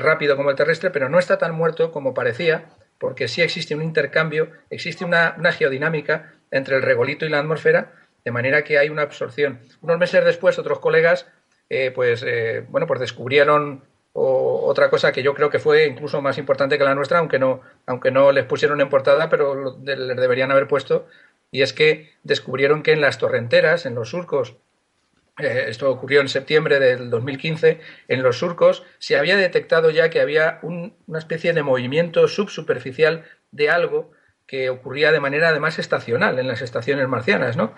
rápido como el terrestre, pero no está tan muerto como parecía porque sí existe un intercambio, existe una, geodinámica entre el regolito y la atmósfera, de manera que hay una absorción. Unos meses después, otros colegas, eh, pues, eh, bueno, pues descubrieron otra cosa que yo creo que fue incluso más importante que la nuestra, aunque no, aunque no les pusieron en portada, pero les deberían haber puesto, y es que descubrieron que en las torrenteras, en los surcos eh, esto ocurrió en septiembre del 2015, en los surcos se había detectado ya que había una especie de movimiento subsuperficial de algo que ocurría de manera además estacional en las estaciones marcianas, ¿no?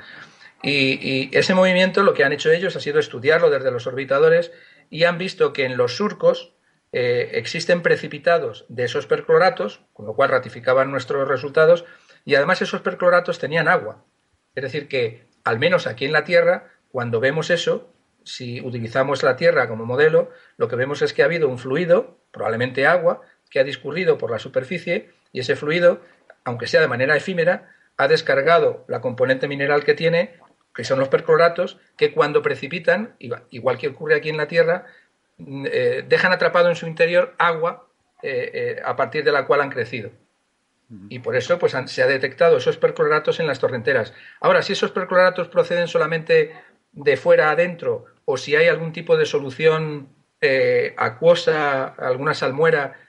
Y, ese movimiento lo que han hecho ellos ha sido estudiarlo desde los orbitadores y han visto que en los surcos eh, existen precipitados de esos percloratos, con lo cual ratificaban nuestros resultados, y además esos percloratos tenían agua. Es decir, que al menos aquí en la Tierra cuando vemos eso, si utilizamos la Tierra como modelo, lo que vemos es que ha habido un fluido, probablemente agua, que ha discurrido por la superficie y ese fluido, aunque sea de manera efímera, ha descargado la componente mineral que tiene, que son los percloratos, que cuando precipitan, igual que ocurre aquí en la Tierra, mm, eh, dejan atrapado en su interior agua eh, eh, a partir de la cual han crecido. Y por eso pues, se ha detectado esos percloratos en las torrenteras. Ahora, si esos percloratos proceden solamente de fuera adentro o si hay algún tipo de solución acuosa, alguna salmuera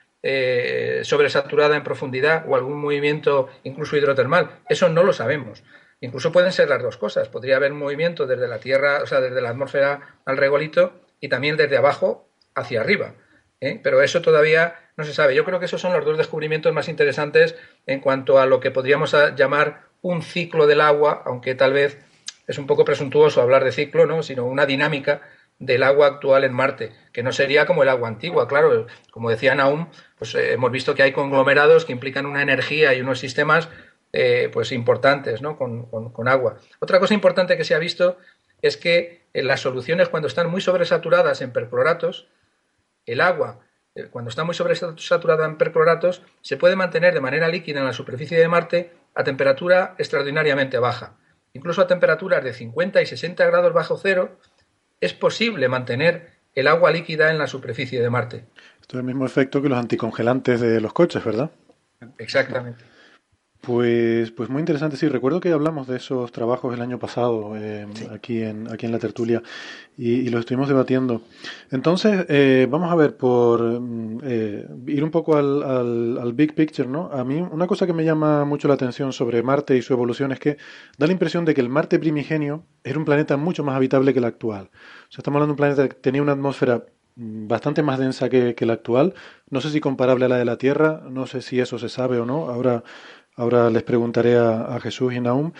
sobresaturada en profundidad o algún movimiento incluso hidrotermal. Eso no lo sabemos. Incluso pueden ser las dos cosas. Podría haber movimiento desde la Tierra, o sea, desde la atmósfera al regolito y también desde abajo hacia arriba. ¿eh? Pero eso todavía no se sabe. Yo creo que esos son los dos descubrimientos más interesantes en cuanto a lo que podríamos llamar un ciclo del agua, aunque tal vez es un poco presuntuoso hablar de ciclo, ¿no? sino una dinámica del agua actual en Marte, que no sería como el agua antigua, claro, como decía Naum, pues eh, hemos visto que hay conglomerados que implican una energía y unos sistemas eh, pues importantes ¿no? Con, con, agua. Otra cosa importante que se ha visto es que en las soluciones cuando están muy sobresaturadas en percloratos, el agua eh, cuando está muy sobresaturada en percloratos se puede mantener de manera líquida en la superficie de Marte a temperatura extraordinariamente baja incluso a temperaturas de 50 y 60 grados bajo cero, es posible mantener el agua líquida en la superficie de Marte. Esto es el mismo efecto que los anticongelantes de los coches, ¿verdad? Exactamente. Pues, pues muy interesante, sí. Recuerdo que hablamos de esos trabajos el año pasado eh, aquí, en, aquí en la tertulia y, y los estuvimos debatiendo. Entonces, eh, vamos a ver, por mm, eh, ir un poco al, al, big picture, ¿no? A mí una cosa que me llama mucho la atención sobre Marte y su evolución es que da la impresión de que el Marte primigenio era un planeta mucho más habitable que el actual. O sea, estamos hablando de un planeta que tenía una atmósfera mm, bastante más densa que, que la actual. No sé si comparable a la de la Tierra, no sé si eso se sabe o no. Ahora Ahora les preguntaré a, Jesús y Naum.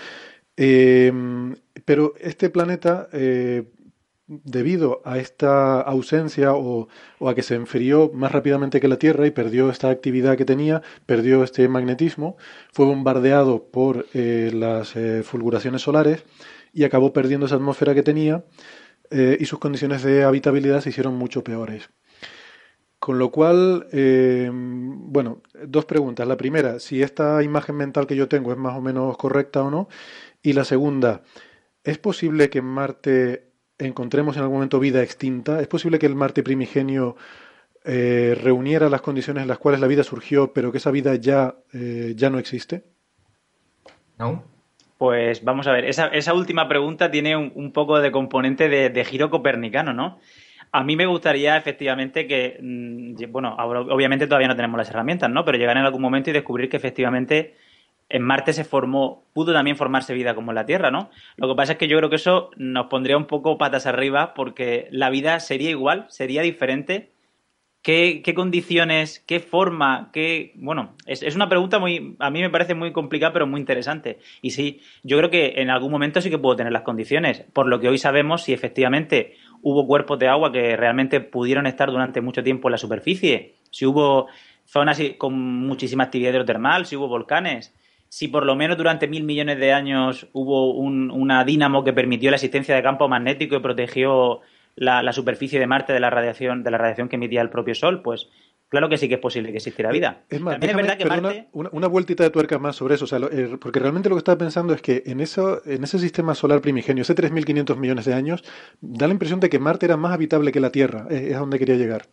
Em, pero este planeta, eh, debido a esta ausencia o, a que se enfrió más rápidamente que la Tierra y perdió esta actividad que tenía, perdió este magnetismo, fue bombardeado por eh, las eh, fulguraciones solares y acabó perdiendo esa atmósfera que tenía y sus condiciones de habitabilidad se hicieron mucho peores. Con lo cual, eh, bueno, dos preguntas. La primera, si esta imagen mental que yo tengo es más o menos correcta o no. Y la segunda, ¿es posible que en Marte encontremos en algún momento vida extinta? ¿Es posible que el Marte primigenio eh, reuniera las condiciones en las cuales la vida surgió, pero que esa vida ya, eh, ya no existe? No. Pues vamos a ver, esa, esa última pregunta tiene un, poco de componente de, de giro copernicano, ¿no? A mí me gustaría efectivamente que, mm, bueno, obviamente todavía no tenemos las herramientas, ¿no? Pero llegar en algún momento y descubrir que efectivamente en Marte se formó, pudo también formarse vida como en la Tierra, ¿no? Lo que pasa es que yo creo que eso nos pondría un poco patas arriba porque la vida sería igual, sería diferente. ¿Qué, condiciones, qué forma, qué... Bueno, es, es, una pregunta muy... A mí me parece muy complicada, pero muy interesante. Y sí, yo creo que en algún momento sí que puedo tener las condiciones. Por lo que hoy sabemos, si efectivamente hubo cuerpos de agua que realmente pudieron estar durante mucho tiempo en la superficie, si hubo zonas con muchísima actividad hidrotermal, si hubo volcanes, si por lo menos durante mil millones de años hubo una dínamo que permitió la existencia de campo magnético y protegió la, la, superficie de Marte de la radiación, de la radiación que emitía el propio Sol, pues claro que sí que es posible que existiera vida. Es más, es verdad que Marte... una, vueltita de tuerca más sobre eso, eh, porque realmente lo que estaba pensando es que en, eso, en ese sistema solar primigenio, hace 3.500 millones de años, da la impresión de que Marte era más habitable que la Tierra, es, a donde quería llegar.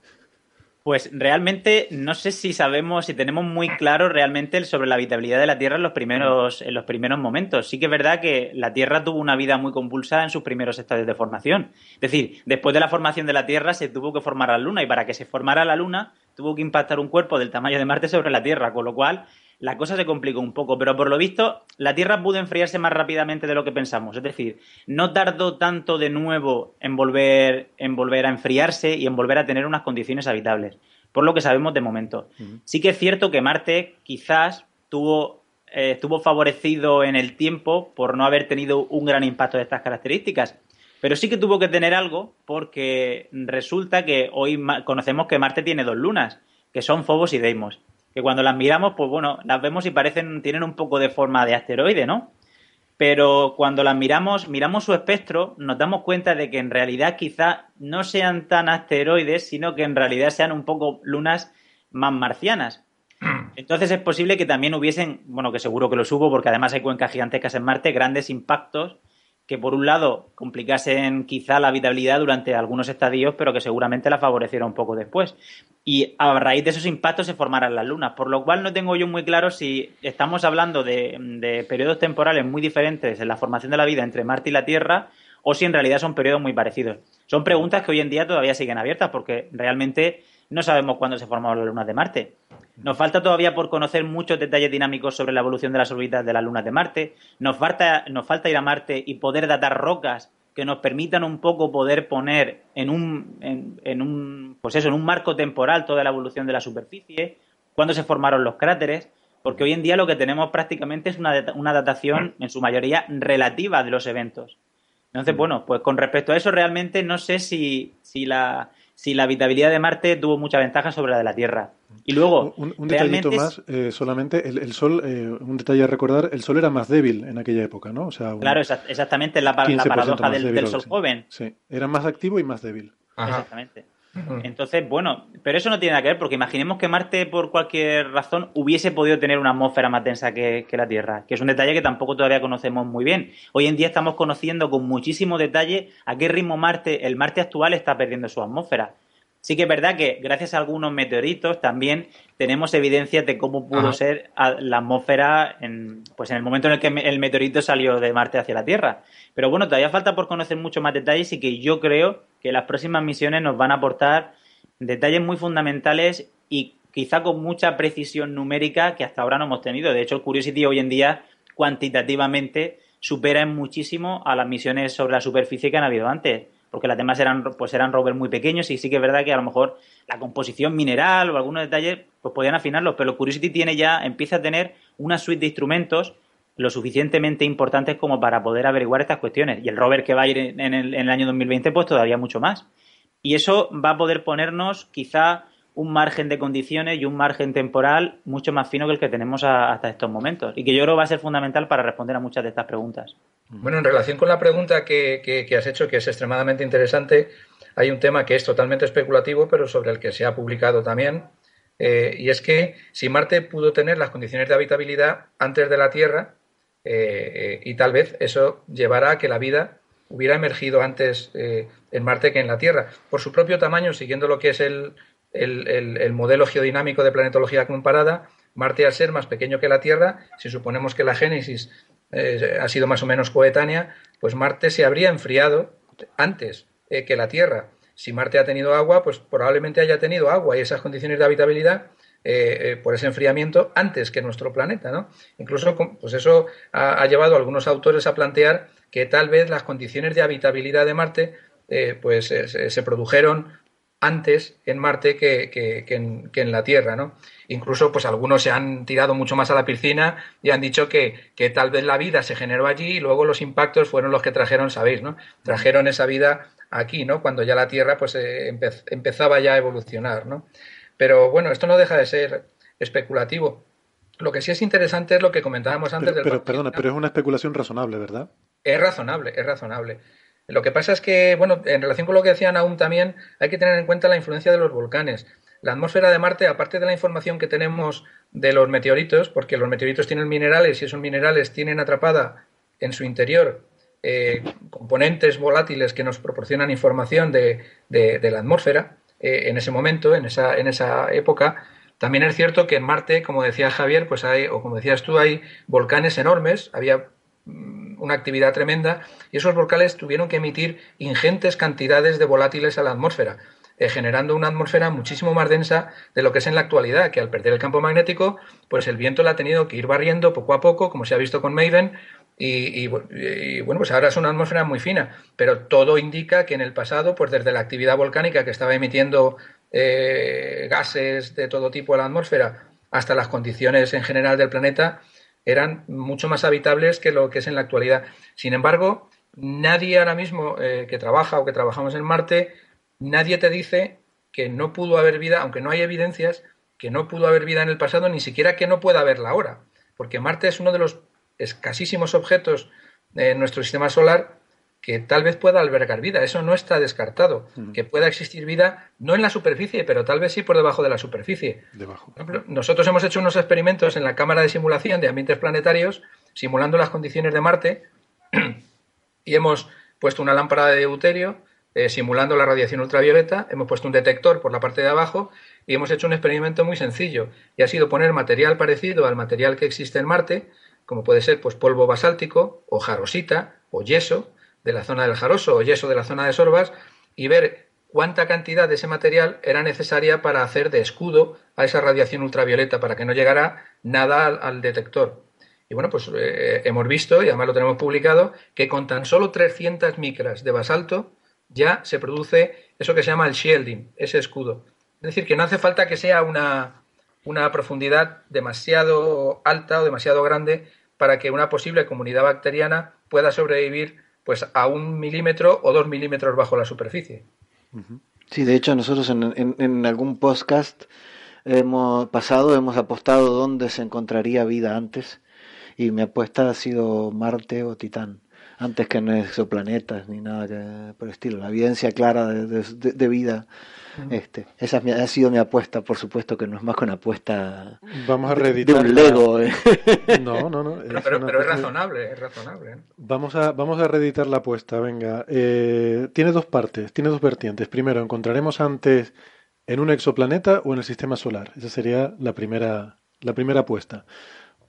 Pues realmente no sé si sabemos, si tenemos muy claro realmente sobre la habitabilidad de la Tierra en los primeros, en los primeros momentos. Sí que es verdad que la Tierra tuvo una vida muy convulsa en sus primeros estadios de formación. Es decir, después de la formación de la Tierra se tuvo que formar la Luna y para que se formara la Luna tuvo que impactar un cuerpo del tamaño de Marte sobre la Tierra, con lo cual la cosa se complicó un poco, pero por lo visto la Tierra pudo enfriarse más rápidamente de lo que pensamos. Es decir, no tardó tanto de nuevo en volver, en volver a enfriarse y en volver a tener unas condiciones habitables, por lo que sabemos de momento. Sí que es cierto que Marte quizás tuvo, eh, estuvo favorecido en el tiempo por no haber tenido un gran impacto de estas características. Pero sí que tuvo que tener algo porque resulta que hoy conocemos que Marte tiene dos lunas, que son Phobos y Deimos que cuando las miramos, pues bueno, las vemos y parecen, tienen un poco de forma de asteroide, ¿no? Pero cuando las miramos, miramos su espectro, nos damos cuenta de que en realidad quizá no sean tan asteroides, sino que en realidad sean un poco lunas más marcianas. Entonces es posible que también hubiesen, bueno, que seguro que los hubo, porque además hay cuencas gigantescas en Marte, grandes impactos que por un lado complicasen quizá la habitabilidad durante algunos estadios, pero que seguramente la favorecieron un poco después. Y a raíz de esos impactos se formarán las lunas, por lo cual no tengo yo muy claro si estamos hablando de, de periodos temporales muy diferentes en la formación de la vida entre Marte y la Tierra o si en realidad son periodos muy parecidos. Son preguntas que hoy en día todavía siguen abiertas porque realmente no sabemos cuándo se formaron las lunas de Marte. Nos falta todavía por conocer muchos detalles dinámicos sobre la evolución de las órbitas de las lunas de Marte. Nos falta, nos falta ir a Marte y poder datar rocas que nos permitan un poco poder poner en un, en, un, pues eso, en un marco temporal toda la evolución de la superficie, cuándo se formaron los cráteres, porque hoy en día lo que tenemos prácticamente es una, una datación en su mayoría relativa de los eventos. Entonces, bueno, pues con respecto a eso realmente no sé si, si la, si la habitabilidad de Marte tuvo mucha ventaja sobre la de la Tierra. Y luego, un, detallito más, eh, solamente el, Sol, eh, un detalle a recordar, el Sol era más débil en aquella época, ¿no? O sea, claro, exactamente la, la paradoja del, Sol joven. Sí, era más activo y más débil. Exactamente. Entonces, bueno, pero eso no tiene nada que ver, porque imaginemos que Marte, por cualquier razón, hubiese podido tener una atmósfera más densa que, la Tierra, que es un detalle que tampoco todavía conocemos muy bien. Hoy en día estamos conociendo con muchísimo detalle a qué ritmo Marte, el Marte actual, está perdiendo su atmósfera. Sí que es verdad que gracias a algunos meteoritos también tenemos evidencias de cómo pudo ser la atmósfera en, pues en el momento en el que el meteorito salió de Marte hacia la Tierra. Pero bueno, todavía falta por conocer mucho más detalles y que yo creo que las próximas misiones nos van a aportar detalles muy fundamentales y quizá con mucha precisión numérica que hasta ahora no hemos tenido. De hecho, el Curiosity hoy en día cuantitativamente supera en muchísimo a las misiones sobre la superficie que han habido antes porque las demás eran, pues eran rovers muy pequeños y sí que es verdad que a lo mejor la composición mineral o algunos detalles pues podían afinarlos, pero Curiosity tiene ya, empieza a tener una suite de instrumentos lo suficientemente importantes como para poder averiguar estas cuestiones. Y el rover que va a ir en el, en el año 2020, pues todavía mucho más. Y eso va a poder ponernos quizá un margen de condiciones y un margen temporal mucho más fino que el que tenemos hasta estos momentos. Y que yo creo va a ser fundamental para responder a muchas de estas preguntas. Bueno, en relación con la pregunta que, has hecho, que es extremadamente interesante, hay un tema que es totalmente especulativo, pero sobre el que se ha publicado también, eh, y es que si Marte pudo tener las condiciones de habitabilidad antes de la Tierra, eh, eh, y tal vez eso llevará a que la vida hubiera emergido antes en Marte que en la Tierra. Por su propio tamaño, siguiendo lo que es el, el modelo geodinámico de planetología comparada, Marte al ser más pequeño que la Tierra, si suponemos que la génesis eh, ha sido más o menos coetánea, pues Marte se habría enfriado antes eh, que la Tierra. Si Marte ha tenido agua, pues probablemente haya tenido agua y esas condiciones de habitabilidad eh, por ese enfriamiento antes que nuestro planeta, ¿no? Incluso, pues eso ha, llevado a algunos autores a plantear que tal vez las condiciones de habitabilidad de Marte pues se produjeron antes en Marte que, en, que, en, la Tierra, ¿no? Incluso, pues algunos se han tirado mucho más a la piscina y han dicho que, tal vez la vida se generó allí y luego los impactos fueron los que trajeron, sabéis, ¿no? Trajeron esa vida aquí, ¿no? Cuando ya la Tierra, pues eh, empezaba ya a evolucionar, ¿no? Pero bueno, esto no deja de ser especulativo. Lo que sí es interesante es lo que comentábamos antes del. Pero, perdona, pero es una especulación razonable, ¿verdad? Es razonable, es razonable. Lo que pasa es que, bueno, en relación con lo que decían aún también, hay que tener en cuenta la influencia de los volcanes. La atmósfera de Marte, aparte de la información que tenemos de los meteoritos, porque los meteoritos tienen minerales y esos minerales tienen atrapada en su interior eh, componentes volátiles que nos proporcionan información de, la atmósfera, eh, en ese momento, en esa, en esa época. También es cierto que en Marte, como decía Javier, pues hay, o como decías tú, hay volcanes enormes, había una actividad tremenda y esos volcanes tuvieron que emitir ingentes cantidades de volátiles a la atmósfera, eh, generando una atmósfera muchísimo más densa de lo que es en la actualidad, que al perder el campo magnético, pues el viento la ha tenido que ir barriendo poco a poco, como se ha visto con Maven, y, bueno, pues ahora es una atmósfera muy fina, pero todo indica que en el pasado, pues desde la actividad volcánica que estaba emitiendo eh, gases de todo tipo a la atmósfera hasta las condiciones en general del planeta, eran mucho más habitables que lo que es en la actualidad. Sin embargo, nadie ahora mismo eh, que trabaja o que trabajamos en Marte, nadie te dice que no pudo haber vida, aunque no hay evidencias, que no pudo haber vida en el pasado, ni siquiera que no pueda haberla ahora. Porque Marte es uno de los escasísimos objetos en nuestro sistema solar que tal vez pueda albergar vida. Eso no está descartado. Que pueda existir vida, no en la superficie, pero tal vez sí por debajo de la superficie. Debajo. nosotros hemos hecho unos experimentos en la cámara de simulación de ambientes planetarios, simulando las condiciones de Marte, (clears throat) y hemos puesto una lámpara de deuterio, eh, simulando la radiación ultravioleta, hemos puesto un detector por la parte de abajo y hemos hecho un experimento muy sencillo, y ha sido poner material parecido al material que existe en Marte, como puede ser pues polvo basáltico o jarosita o yeso de la zona del jaroso o yeso de la zona de Sorbas y ver cuánta cantidad de ese material era necesaria para hacer de escudo a esa radiación ultravioleta para que no llegara nada al, detector. Y bueno, pues eh, hemos visto, y además lo tenemos publicado, que con tan solo 300 micras de basalto ya se produce eso que se llama el shielding, ese escudo. Es decir, que no hace falta que sea una, una profundidad demasiado alta o demasiado grande para que una posible comunidad bacteriana pueda sobrevivir pues a un milímetro o dos milímetros bajo la superficie. Sí, de hecho nosotros en, algún podcast hemos pasado, hemos apostado dónde se encontraría vida antes y mi apuesta ha sido Marte o Titán, antes que en exoplanetas ni nada por el estilo. La evidencia clara de vida este, esa ha sido mi apuesta, por supuesto que no es más que una apuesta Vamos a de un Lego. Eh. (laughs) No, no, no. pero, es razonable, es razonable. Vamos a, vamos a reeditar la apuesta, venga. Eh, tiene dos partes, tiene dos vertientes. Primero, ¿encontraremos antes en un exoplaneta o en el sistema solar? Esa sería la primera, la primera apuesta.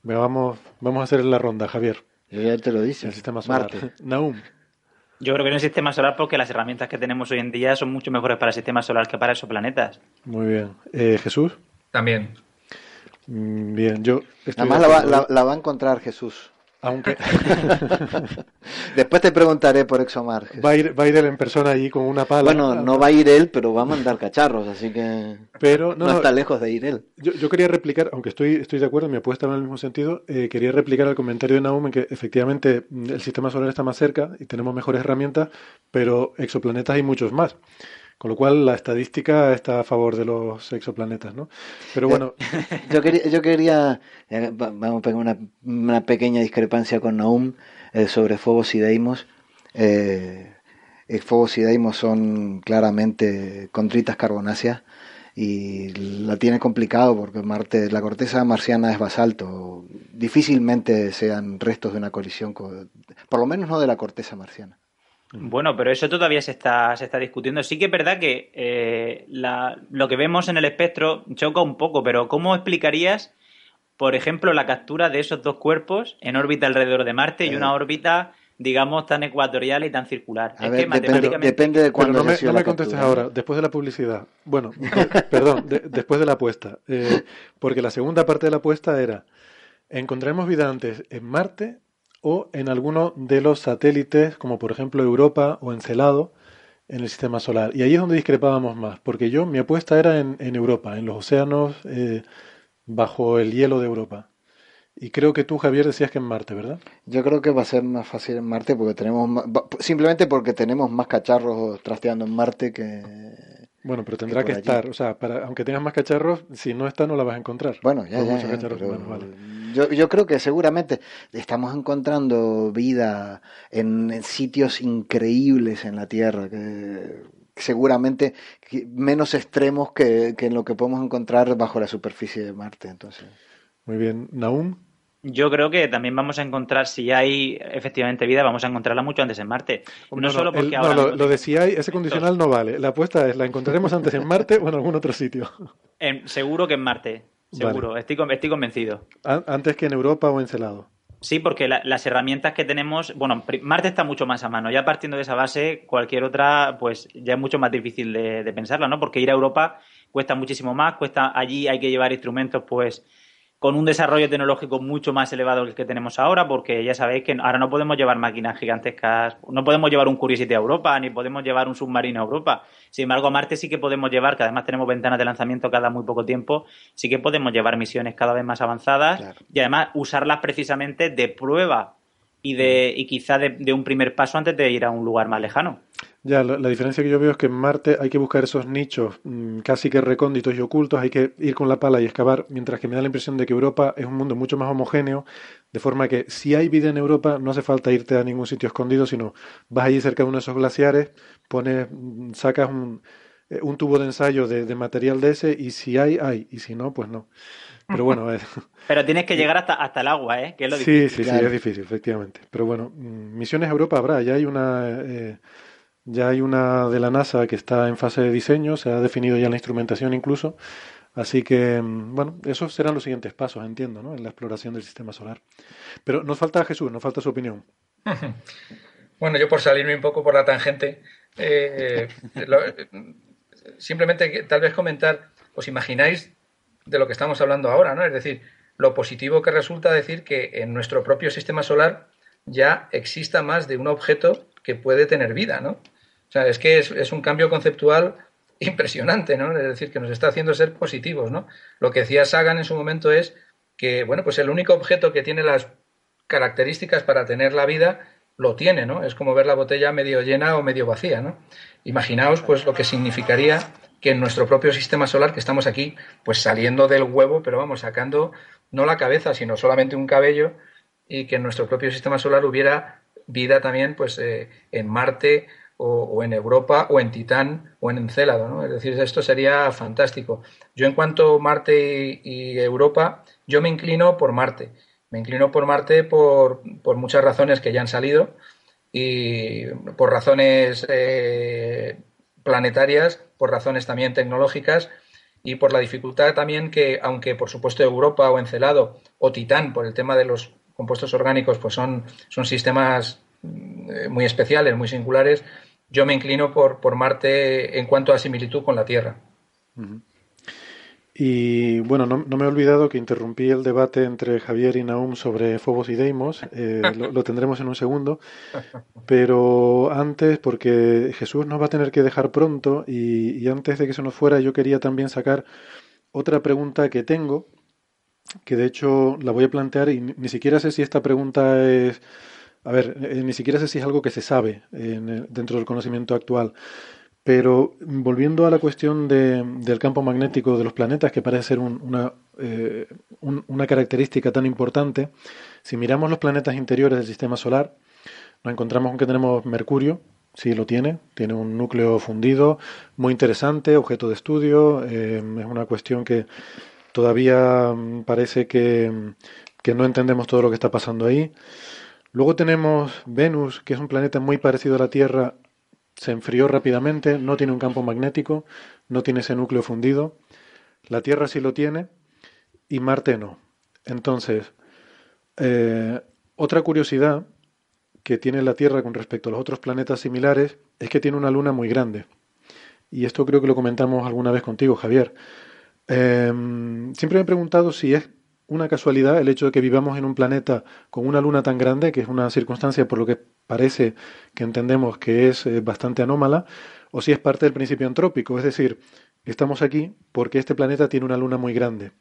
vamos, vamos a hacer la ronda, Javier. Yo ya te lo dije. El sistema solar. Marte. Naum. Yo creo que en el sistema solar porque las herramientas que tenemos hoy en día son mucho mejores para el sistema solar que para esos planetas. Muy bien. Eh, Jesús. También. Mm, bien, yo. Además la va, la va a encontrar Jesús. Aunque. (laughs) Después te preguntaré por Exomar. Va a, ir, va a ir él en persona allí con una pala. Bueno, no va a ir él, pero va a mandar cacharros, así que. Pero no, está lejos de ir él. Yo, quería replicar, aunque estoy, estoy de acuerdo, mi apuesta en el mismo sentido, eh, quería replicar el comentario de Naum en que efectivamente el sistema solar está más cerca y tenemos mejores herramientas, pero exoplanetas hay muchos más. Con lo cual la estadística está a favor de los exoplanetas, ¿no? Pero bueno. (laughs) Yo quería, yo quería eh, vamos a pegar una, pequeña discrepancia con Naum eh, sobre Fobos y Deimos. Eh, Fobos y Deimos son claramente condritas carbonáceas y la tiene complicado porque Marte, la corteza marciana es basalto. Difícilmente sean restos de una colisión, por lo menos no de la corteza marciana. Bueno, pero eso todavía se está, se está discutiendo. Sí que es verdad que eh, lo que vemos en el espectro choca un poco, pero ¿cómo explicarías, por ejemplo, la captura de esos dos cuerpos en órbita alrededor de Marte y una eh. órbita, digamos, tan ecuatorial y tan circular? es que depende, de cuándo no me, no me contestes ahora, después de la publicidad. Bueno, (laughs) perdón, después de la apuesta. Eh, porque la segunda parte de la apuesta era, ¿encontraremos vida antes en Marte o en alguno de los satélites, como por ejemplo Europa o Encelado, en el sistema solar. Y ahí es donde discrepábamos más, porque yo, mi apuesta era en, Europa, en los océanos eh, bajo el hielo de Europa. Y creo que tú, Javier, decías que en Marte, ¿verdad? Yo creo que va a ser más fácil en Marte porque tenemos simplemente porque tenemos más cacharros trasteando en Marte que bueno, pero tendrá que, estar, o sea, para, aunque tengas más cacharros, si no está no la vas a encontrar. Bueno, ya, ya, yo, yo, creo que seguramente estamos encontrando vida en, sitios increíbles en la Tierra, que seguramente menos extremos que, que en lo que podemos encontrar bajo la superficie de Marte. Entonces. Muy bien, Naum. Yo creo que también vamos a encontrar, si hay efectivamente vida, vamos a encontrarla mucho antes en Marte. No, solo porque ahora. No, lo, de si hay, ese condicional no vale. La apuesta es: ¿la encontraremos antes en Marte o en algún otro sitio? seguro que en Marte. Seguro. Estoy, estoy convencido. Antes que en Europa o en Celado. Sí, porque las herramientas que tenemos, bueno, Marte está mucho más a mano. Ya partiendo de esa base, cualquier otra, pues ya es mucho más difícil de, de pensarla, ¿no? Porque ir a Europa cuesta muchísimo más, cuesta allí hay que llevar instrumentos, pues con un desarrollo tecnológico mucho más elevado que el que tenemos ahora, porque ya sabéis que ahora no podemos llevar máquinas gigantescas, no podemos llevar un Curiosity a Europa, ni podemos llevar un submarino a Europa. Sin embargo, a Marte sí que podemos llevar, que además tenemos ventanas de lanzamiento cada muy poco tiempo, sí que podemos llevar misiones cada vez más avanzadas y además usarlas precisamente de prueba y de y quizá de un primer paso antes de ir a un lugar más lejano. Ya, la, diferencia que yo veo es que en Marte hay que buscar esos nichos mm, casi que recónditos y ocultos, hay que ir con la pala y excavar, mientras que me da la impresión de que Europa es un mundo mucho más homogéneo, de forma que si hay vida en Europa no hace falta irte a ningún sitio escondido, sino vas allí cerca de uno de esos glaciares, pones, mm, sacas un, eh, un tubo de ensayo de, material de ese y si hay, hay, y si no, pues no. Pero bueno. (laughs) Pero tienes que llegar hasta, hasta el agua, ¿eh? Que es lo difícil. Sí, sí, sí, es difícil, efectivamente. Pero bueno, mm, misiones a Europa habrá, ya hay una. Eh, ya hay una de la NASA que está en fase de diseño, se ha definido ya la instrumentación incluso. Así que, mm, bueno, esos serán los siguientes pasos, entiendo, ¿no? en la exploración del sistema solar. Pero nos falta Jesús, nos falta su opinión. (laughs) Bueno, yo por salirme un poco por la tangente, eh, simplemente tal vez comentar, ¿os imagináis de lo que estamos hablando ahora? ¿no? Es decir, lo positivo que resulta decir que en nuestro propio sistema solar ya exista más de un objeto que puede tener vida, ¿no? O sea, es que es, un cambio conceptual (laughs) impresionante, ¿no? Es decir, que nos está haciendo ser positivos, ¿no? Lo que decía Sagan en su momento es que, bueno, pues el único objeto que tiene las características para tener la vida lo tiene, ¿no? Es como ver la botella medio llena o medio vacía, ¿no? Imaginaos, pues, lo que significaría que en nuestro propio sistema solar, que estamos aquí, pues saliendo del huevo, pero vamos, sacando no la cabeza, sino solamente un cabello, y que en nuestro propio sistema solar hubiera vida también, pues, eh, en Marte o, en Europa o en Titán o en Encélado, ¿no? Es decir, esto sería fantástico. Yo en cuanto a Marte y, Europa, yo me inclino por Marte. Me inclino por Marte por, muchas razones que ya han salido y por razones eh, planetarias, por razones también tecnológicas y por la dificultad también que, aunque por supuesto Europa o Encelado o Titán, por el tema de los compuestos orgánicos, pues son, sistemas mm, muy especiales, muy singulares, yo me inclino por, por Marte en cuanto a similitud con la Tierra. Y bueno, no, me he olvidado que interrumpí el debate entre Javier y Naum sobre Fobos y Deimos. Eh, lo, tendremos en un segundo. Pero antes, porque Jesús nos va a tener que dejar pronto, y, y, antes de que se nos fuera, yo quería también sacar otra pregunta que tengo, que de hecho la voy a plantear y ni siquiera sé si esta pregunta es a ver, eh, ni siquiera sé si es algo que se sabe dentro del conocimiento actual. Pero volviendo a la cuestión del campo magnético de los planetas, que parece ser una, eh, una característica tan importante, si miramos los planetas interiores del sistema solar, nos encontramos con que tenemos Mercurio, sí lo tiene, tiene un núcleo fundido, muy interesante, objeto de estudio, eh, es una cuestión que todavía mm, parece que, que no entendemos todo lo que está pasando ahí. Luego tenemos Venus, que es un planeta muy parecido a la Tierra, se enfrió rápidamente, no tiene un campo magnético, no tiene ese núcleo fundido. La Tierra sí lo tiene y Marte no. Entonces, eh, otra curiosidad que tiene la Tierra con respecto a los otros planetas similares es que tiene una luna muy grande. Y esto creo que lo comentamos alguna vez contigo, Javier. Em, siempre me he preguntado si es una casualidad el hecho de que vivamos en un planeta con una luna tan grande, que es una circunstancia por lo que parece que entendemos que es eh, bastante anómala, o si es parte del principio antrópico, es decir, estamos aquí porque este planeta tiene una luna muy grande.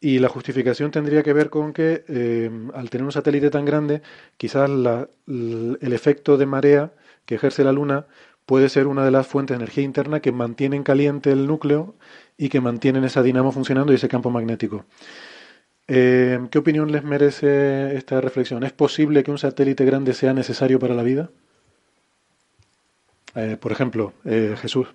Y la justificación tendría que ver con que eh, al tener un satélite tan grande, quizás el efecto de marea que ejerce la Luna puede ser una de las fuentes de energía interna que mantienen caliente el núcleo y que mantienen esa dinamo funcionando y ese campo magnético. Eh, ¿Qué opinión les merece esta reflexión? ¿Es posible que un satélite grande sea necesario para la vida? Eh, por ejemplo, eh, Jesús.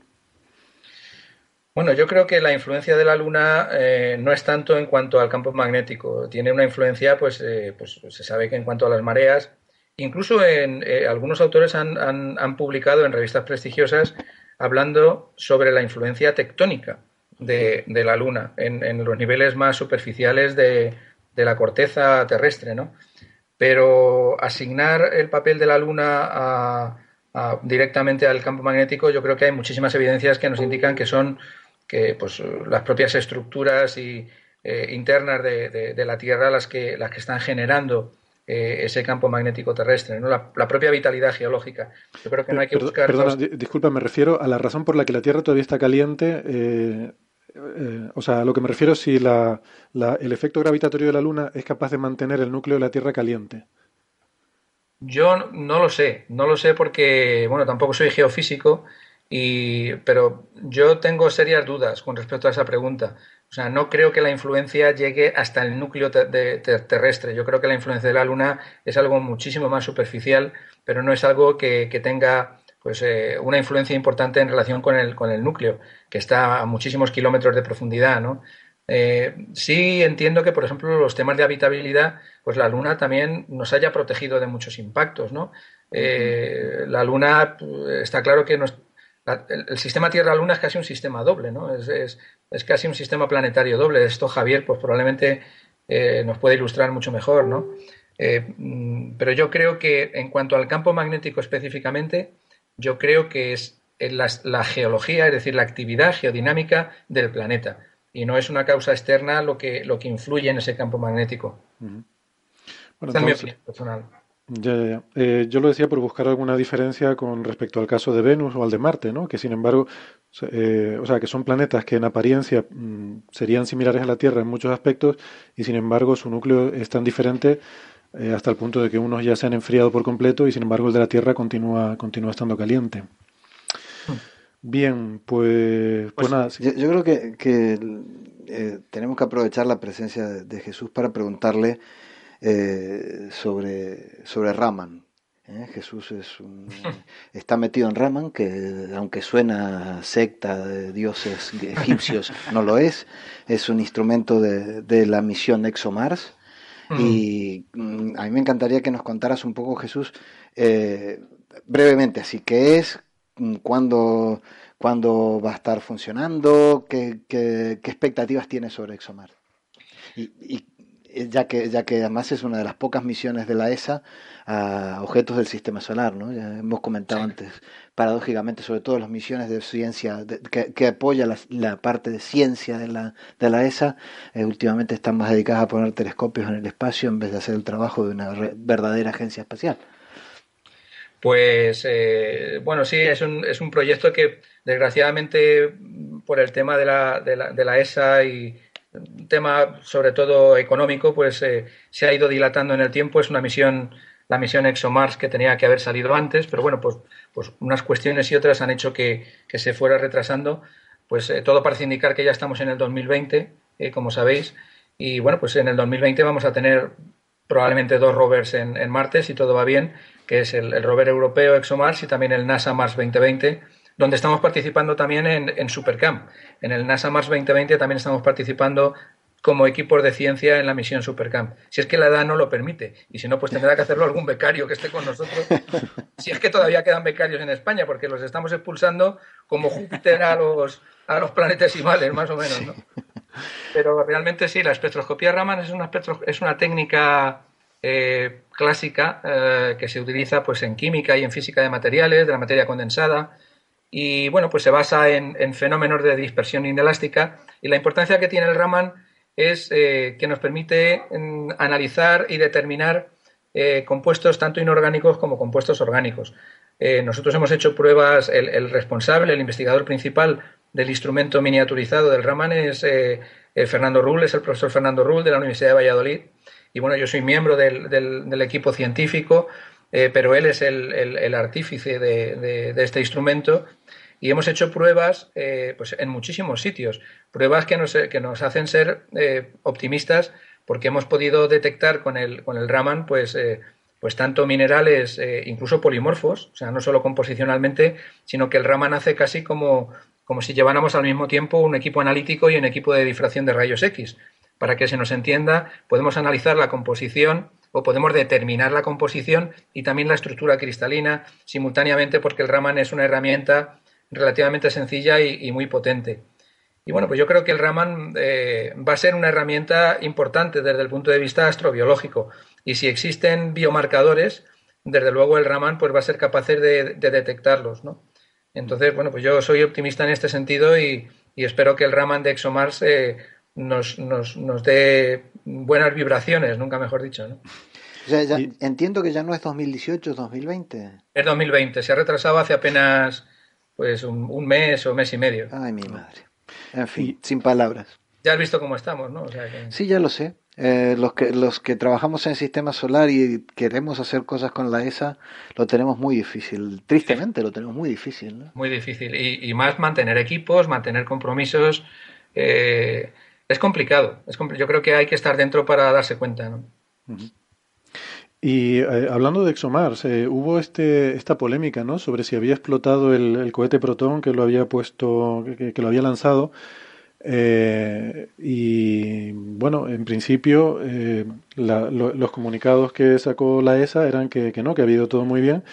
Bueno, yo creo que la influencia de la Luna no es tanto en cuanto al campo magnético. Tiene una influencia, pues, pues se sabe que en cuanto a las mareas, incluso en, algunos autores han, publicado en revistas prestigiosas hablando sobre la influencia tectónica de, la Luna en, los niveles más superficiales de, la corteza terrestre, ¿no? Pero asignar el papel de la Luna directamente al campo magnético, yo creo que hay muchísimas evidencias que nos indican que son que pues las propias estructuras y, eh, internas de, la Tierra las que, las que están generando eh, ese campo magnético terrestre, ¿no? La, propia vitalidad geológica. Yo creo que no hay que buscar. Perdona, disculpa, me refiero a la razón por la que la Tierra todavía está caliente. Eh, o sea, a lo que me refiero si la, el efecto gravitatorio de la Luna es capaz de mantener el núcleo de la Tierra caliente. Yo no lo sé, no lo sé porque, bueno, tampoco soy geofísico y, pero yo tengo serias dudas con respecto a esa pregunta. O sea, no creo que la influencia llegue hasta el núcleo terrestre. Yo creo que la influencia de la Luna es algo muchísimo más superficial, pero no es algo que, tenga pues, eh, una influencia importante en relación con el, con el núcleo, que está a muchísimos kilómetros de profundidad. ¿no? Eh, sí entiendo que, por ejemplo, los temas de habitabilidad, pues la Luna también nos haya protegido de muchos impactos. ¿no? Eh, la Luna está claro que nos, el, sistema Tierra-Luna es casi un sistema doble, ¿no? Es, casi un sistema planetario doble. Esto Javier, pues probablemente nos puede ilustrar mucho mejor, ¿no? Mm, pero yo creo que en cuanto al campo magnético específicamente, yo creo que es la, geología, es decir, la actividad geodinámica del planeta. Y no es una causa externa lo que, lo que influye en ese campo magnético. es mi opinión personal. Ya, ya, ya. Eh, yo lo decía por buscar alguna diferencia con respecto al caso de Venus o al de Marte, ¿no? Que sin embargo, eh, o sea, que son planetas que en apariencia mm, serían similares a la Tierra en muchos aspectos y sin embargo su núcleo es tan diferente eh, hasta el punto de que unos ya se han enfriado por completo y sin embargo el de la Tierra continúa, continúa estando caliente. Bien, pues, pues, pues nada. Yo, creo que, tenemos que aprovechar la presencia de Jesús para preguntarle eh, sobre, sobre Raman. ¿eh? Jesús es un, (laughs) está metido en Raman, que aunque suena secta de dioses egipcios, no lo es. Es un instrumento de, de la misión ExoMars. Y mm, a mí me encantaría que nos contaras un poco, Jesús, eh, brevemente, así que es, mm, cuándo, cuándo va a estar funcionando, qué, qué, expectativas tiene sobre eh, ya que, ya que además es una de las pocas misiones de la ESA a objetos del sistema solar, ¿no? Ya hemos comentado antes, paradójicamente, sobre todo las misiones de ciencia, que, que, apoya la, parte de ciencia de la, de la ESA, eh, últimamente están más dedicadas a poner telescopios en el espacio en vez de hacer el trabajo de una verdadera agencia espacial. Pues eh, bueno, sí, es un, es un proyecto que desgraciadamente por el tema de la, de la, de la ESA y, un tema sobre todo económico, pues eh, se ha ido dilatando en el tiempo. Es una misión, la misión ExoMars que tenía que haber salido antes, pero bueno, pues, pues unas cuestiones y otras han hecho que, se fuera retrasando. Pues eh, todo parece indicar que ya estamos en el 2020, eh, como sabéis, y bueno, pues en el 2020 vamos a tener probablemente dos rovers en, Marte, si todo va bien, que es el, el rover europeo ExoMars y también el NASA Mars 2020 donde estamos participando también en, en Supercamp. En el NASA Mars 2020 también estamos participando como equipos de ciencia en la misión Supercamp. Si es que la edad no lo permite. Y si no, pues tendrá que hacerlo algún becario que esté con nosotros. (laughs) Si es que todavía quedan becarios en España, porque los estamos expulsando como Júpiter a los, a los planetesimales, más o menos. ¿no? Pero realmente sí, la espectroscopía Raman es una, es una técnica eh, clásica eh, que se utiliza pues, en química y en física de materiales, de la materia condensada y bueno, pues se basa en, fenómenos de dispersión inelástica y la importancia que tiene el Raman es eh, que nos permite mm, analizar y determinar eh, compuestos tanto inorgánicos como compuestos orgánicos. Eh, nosotros hemos hecho pruebas, el, responsable, el investigador principal del instrumento miniaturizado del Raman es Fernando Rull, es el profesor Fernando Rull de la Universidad de Valladolid. Y bueno, yo soy miembro del equipo científico eh, pero él es el, artífice de, este instrumento y hemos hecho pruebas eh, pues en muchísimos sitios, pruebas que nos, que nos hacen ser eh, optimistas porque hemos podido detectar con el, con el Raman pues, pues tanto minerales, incluso polimorfos, o sea, no solo composicionalmente, sino que el Raman hace casi como, como si lleváramos al mismo tiempo un equipo analítico y un equipo de difracción de rayos X. Para que se nos entienda, podemos analizar la composición o podemos determinar la composición y también la estructura cristalina simultáneamente porque el Raman es una herramienta relativamente sencilla y, muy potente. Y bueno, pues yo creo que el Raman eh, va a ser una herramienta importante desde el punto de vista astrobiológico. Y si existen biomarcadores, desde luego el Raman pues va a ser capaz de, detectarlos, ¿no? Entonces, bueno, pues yo soy optimista en este sentido y, espero que el Raman de ExoMars eh, nos, nos, nos dé buenas vibraciones, nunca mejor dicho. ¿no? entiendo que ya no es 2018, es 2020. Es 2020, se ha retrasado hace apenas pues un, mes o mes y medio. Ay, mi madre. En fin, sin palabras. Ya has visto cómo estamos, ¿no? Sí, ya lo sé. Eh, los, que, los que trabajamos en el sistema solar y queremos hacer cosas con la ESA, lo tenemos muy difícil. Tristemente lo tenemos muy difícil. ¿no? Muy difícil. Y, más mantener equipos, mantener compromisos. Eh, es complicado. Es yo creo que hay que estar dentro para darse cuenta. ¿no? Y eh, hablando de ExoMars, eh, hubo este, esta polémica ¿no? sobre si había explotado el, cohete Proton que lo había puesto, que, lo había lanzado. Eh, y bueno, en principio los comunicados que sacó la ESA eran que, no, que había ido todo muy bien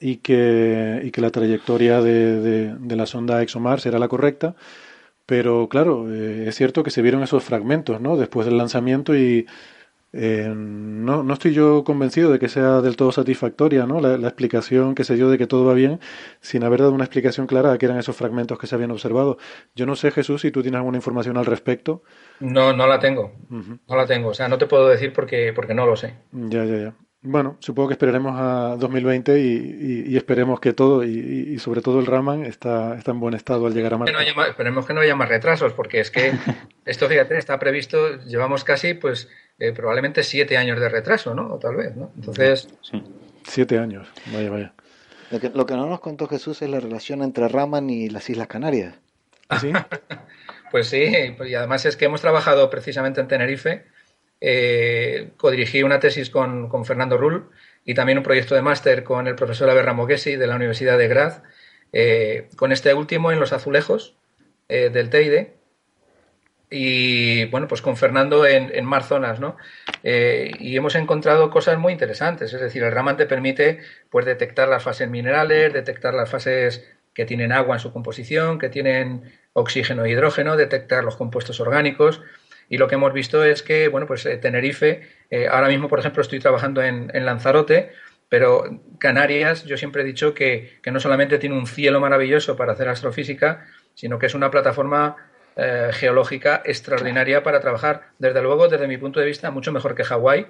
y que, y que la trayectoria de la sonda ExoMars era la correcta pero claro, eh, es cierto que se vieron esos fragmentos, ¿no? Después del lanzamiento y eh, no, no estoy yo convencido de que sea del todo satisfactoria, ¿no? La, explicación que se dio de que todo va bien, sin haber dado una explicación clara de que eran esos fragmentos que se habían observado. Yo no sé, Jesús, si tú tienes alguna información al respecto. No, no la tengo. No la tengo. O sea, no te puedo decir porque, porque no lo sé. Ya, ya, ya. Bueno, supongo que esperaremos a 2020 y, y, esperemos que todo, y, sobre todo el Raman, está, está en buen estado al llegar a Marte. esperemos que no haya más retrasos, porque es que (laughs) esto, fíjate, está previsto, llevamos casi, pues, eh, probablemente siete años de retraso, ¿no? O tal vez, ¿no? Entonces... Sí. Siete años, vaya, vaya. Lo que, lo que no nos contó Jesús es la relación entre Raman y las Islas Canarias. ¿Ah, ¿Sí? (laughs) pues sí, y además es que hemos trabajado precisamente en Tenerife eh, codirigí una tesis con, Fernando Rull y también un proyecto de máster con el profesor Aberra Moghesi de la Universidad de Graz, eh, con este último en los azulejos eh, del Teide y bueno, pues con Fernando en, en más zonas, ¿no? Y hemos encontrado cosas muy interesantes, es decir, el Raman te permite pues detectar las fases minerales, detectar las fases que tienen agua en su composición, que tienen oxígeno e hidrógeno, detectar los compuestos orgánicos, y lo que hemos visto es que, bueno, pues eh, Tenerife, eh, ahora mismo, por ejemplo, estoy trabajando en, Lanzarote, pero Canarias, yo siempre he dicho que, no solamente tiene un cielo maravilloso para hacer astrofísica, sino que es una plataforma eh, geológica extraordinaria para trabajar, desde luego, desde mi punto de vista, mucho mejor que Hawái,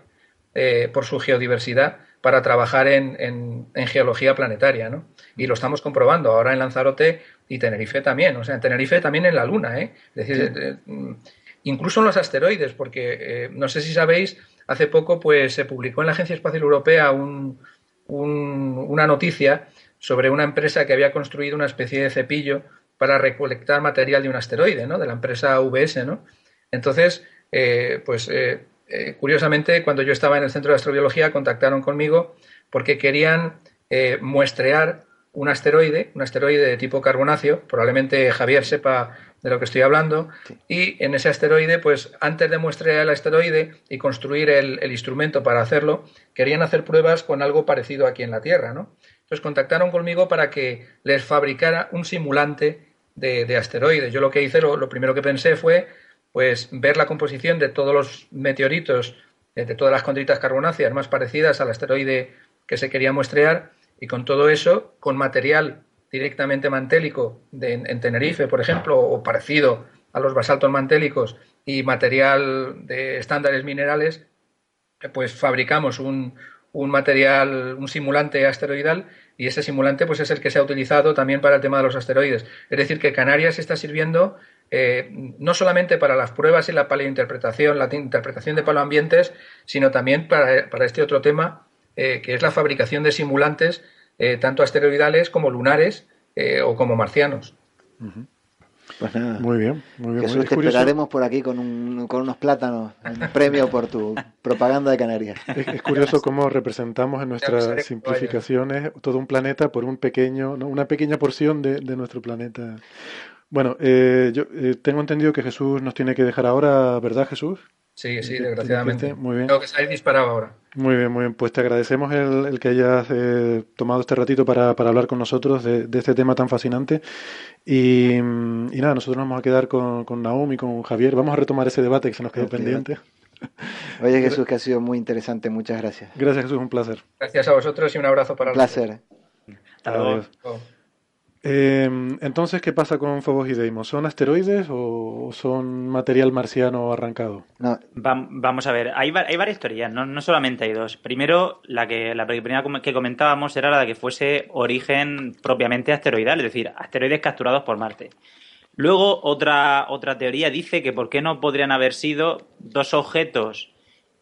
por su geodiversidad, para trabajar en, geología planetaria, ¿no? Y lo estamos comprobando ahora en Lanzarote y Tenerife también, o sea, en Tenerife también en la Luna, ¿eh? Es decir, incluso en los asteroides, porque eh, no sé si sabéis, hace poco pues se publicó en la Agencia Espacial Europea una noticia sobre una empresa que había construido una especie de cepillo para recolectar material de un asteroide, ¿no? De la empresa VS, ¿no? Entonces, eh, pues eh, curiosamente, cuando yo estaba en el Centro de Astrobiología, contactaron conmigo porque querían muestrear un asteroide, un asteroide de tipo carbonáceo, probablemente Javier sepa de lo que estoy hablando, y en ese asteroide, pues antes de muestrear el asteroide y construir el, instrumento para hacerlo, querían hacer pruebas con algo parecido aquí en la Tierra, ¿no? Entonces contactaron conmigo para que les fabricara un simulante de, de asteroides. Yo lo que hice, lo, primero que pensé fue, pues, ver la composición de todos los meteoritos, eh, de todas las condritas carbonáceas más parecidas al asteroide que se quería muestrear, y con todo eso, con material directamente mantélico en Tenerife, por ejemplo, o parecido a los basaltos mantélicos y material de estándares minerales, pues fabricamos un, un material, un simulante asteroidal y ese simulante pues es el que se ha utilizado también para el tema de los asteroides. Es decir, que Canarias está sirviendo eh, no solamente para las pruebas y la paleointerpretación, la interpretación de paloambientes, sino también para, para este otro tema, eh, que es la fabricación de simulantes eh, tanto asteroidales como lunares eh, o como marcianos. Pues nada. Muy bien, muy bien. Jesús, te esperaremos por aquí con, un, con unos plátanos, un premio por tu propaganda de Canarias. Es, curioso cómo representamos en nuestras simplificaciones todo un planeta por un pequeño, una pequeña porción de, de nuestro planeta. Bueno, eh, yo eh, tengo entendido que Jesús nos tiene que dejar ahora, ¿verdad, Jesús? Sí, sí, desgraciadamente. Muy bien. Tengo que salir disparado ahora. Muy bien, muy bien. Pues te agradecemos el, que hayas eh, tomado este ratito para, para, hablar con nosotros de, este tema tan fascinante. Y, nada, nosotros nos vamos a quedar con, con Naomi, con Javier. Vamos a retomar ese debate que se nos quedó pendiente. Oye, Jesús, que ha sido muy interesante. Muchas gracias. Gracias, Jesús. Un placer. Gracias a vosotros y un abrazo para Un placer. Hasta luego. Em, entonces, ¿qué pasa con Phobos y Deimos? ¿Son asteroides o son material marciano arrancado? vamos a ver, hay, hay varias teorías, no, solamente hay dos. Primero, la que la primera que comentábamos era la de que fuese origen propiamente asteroidal, es decir, asteroides capturados por Marte. Luego, otra, otra teoría dice que por qué no podrían haber sido dos objetos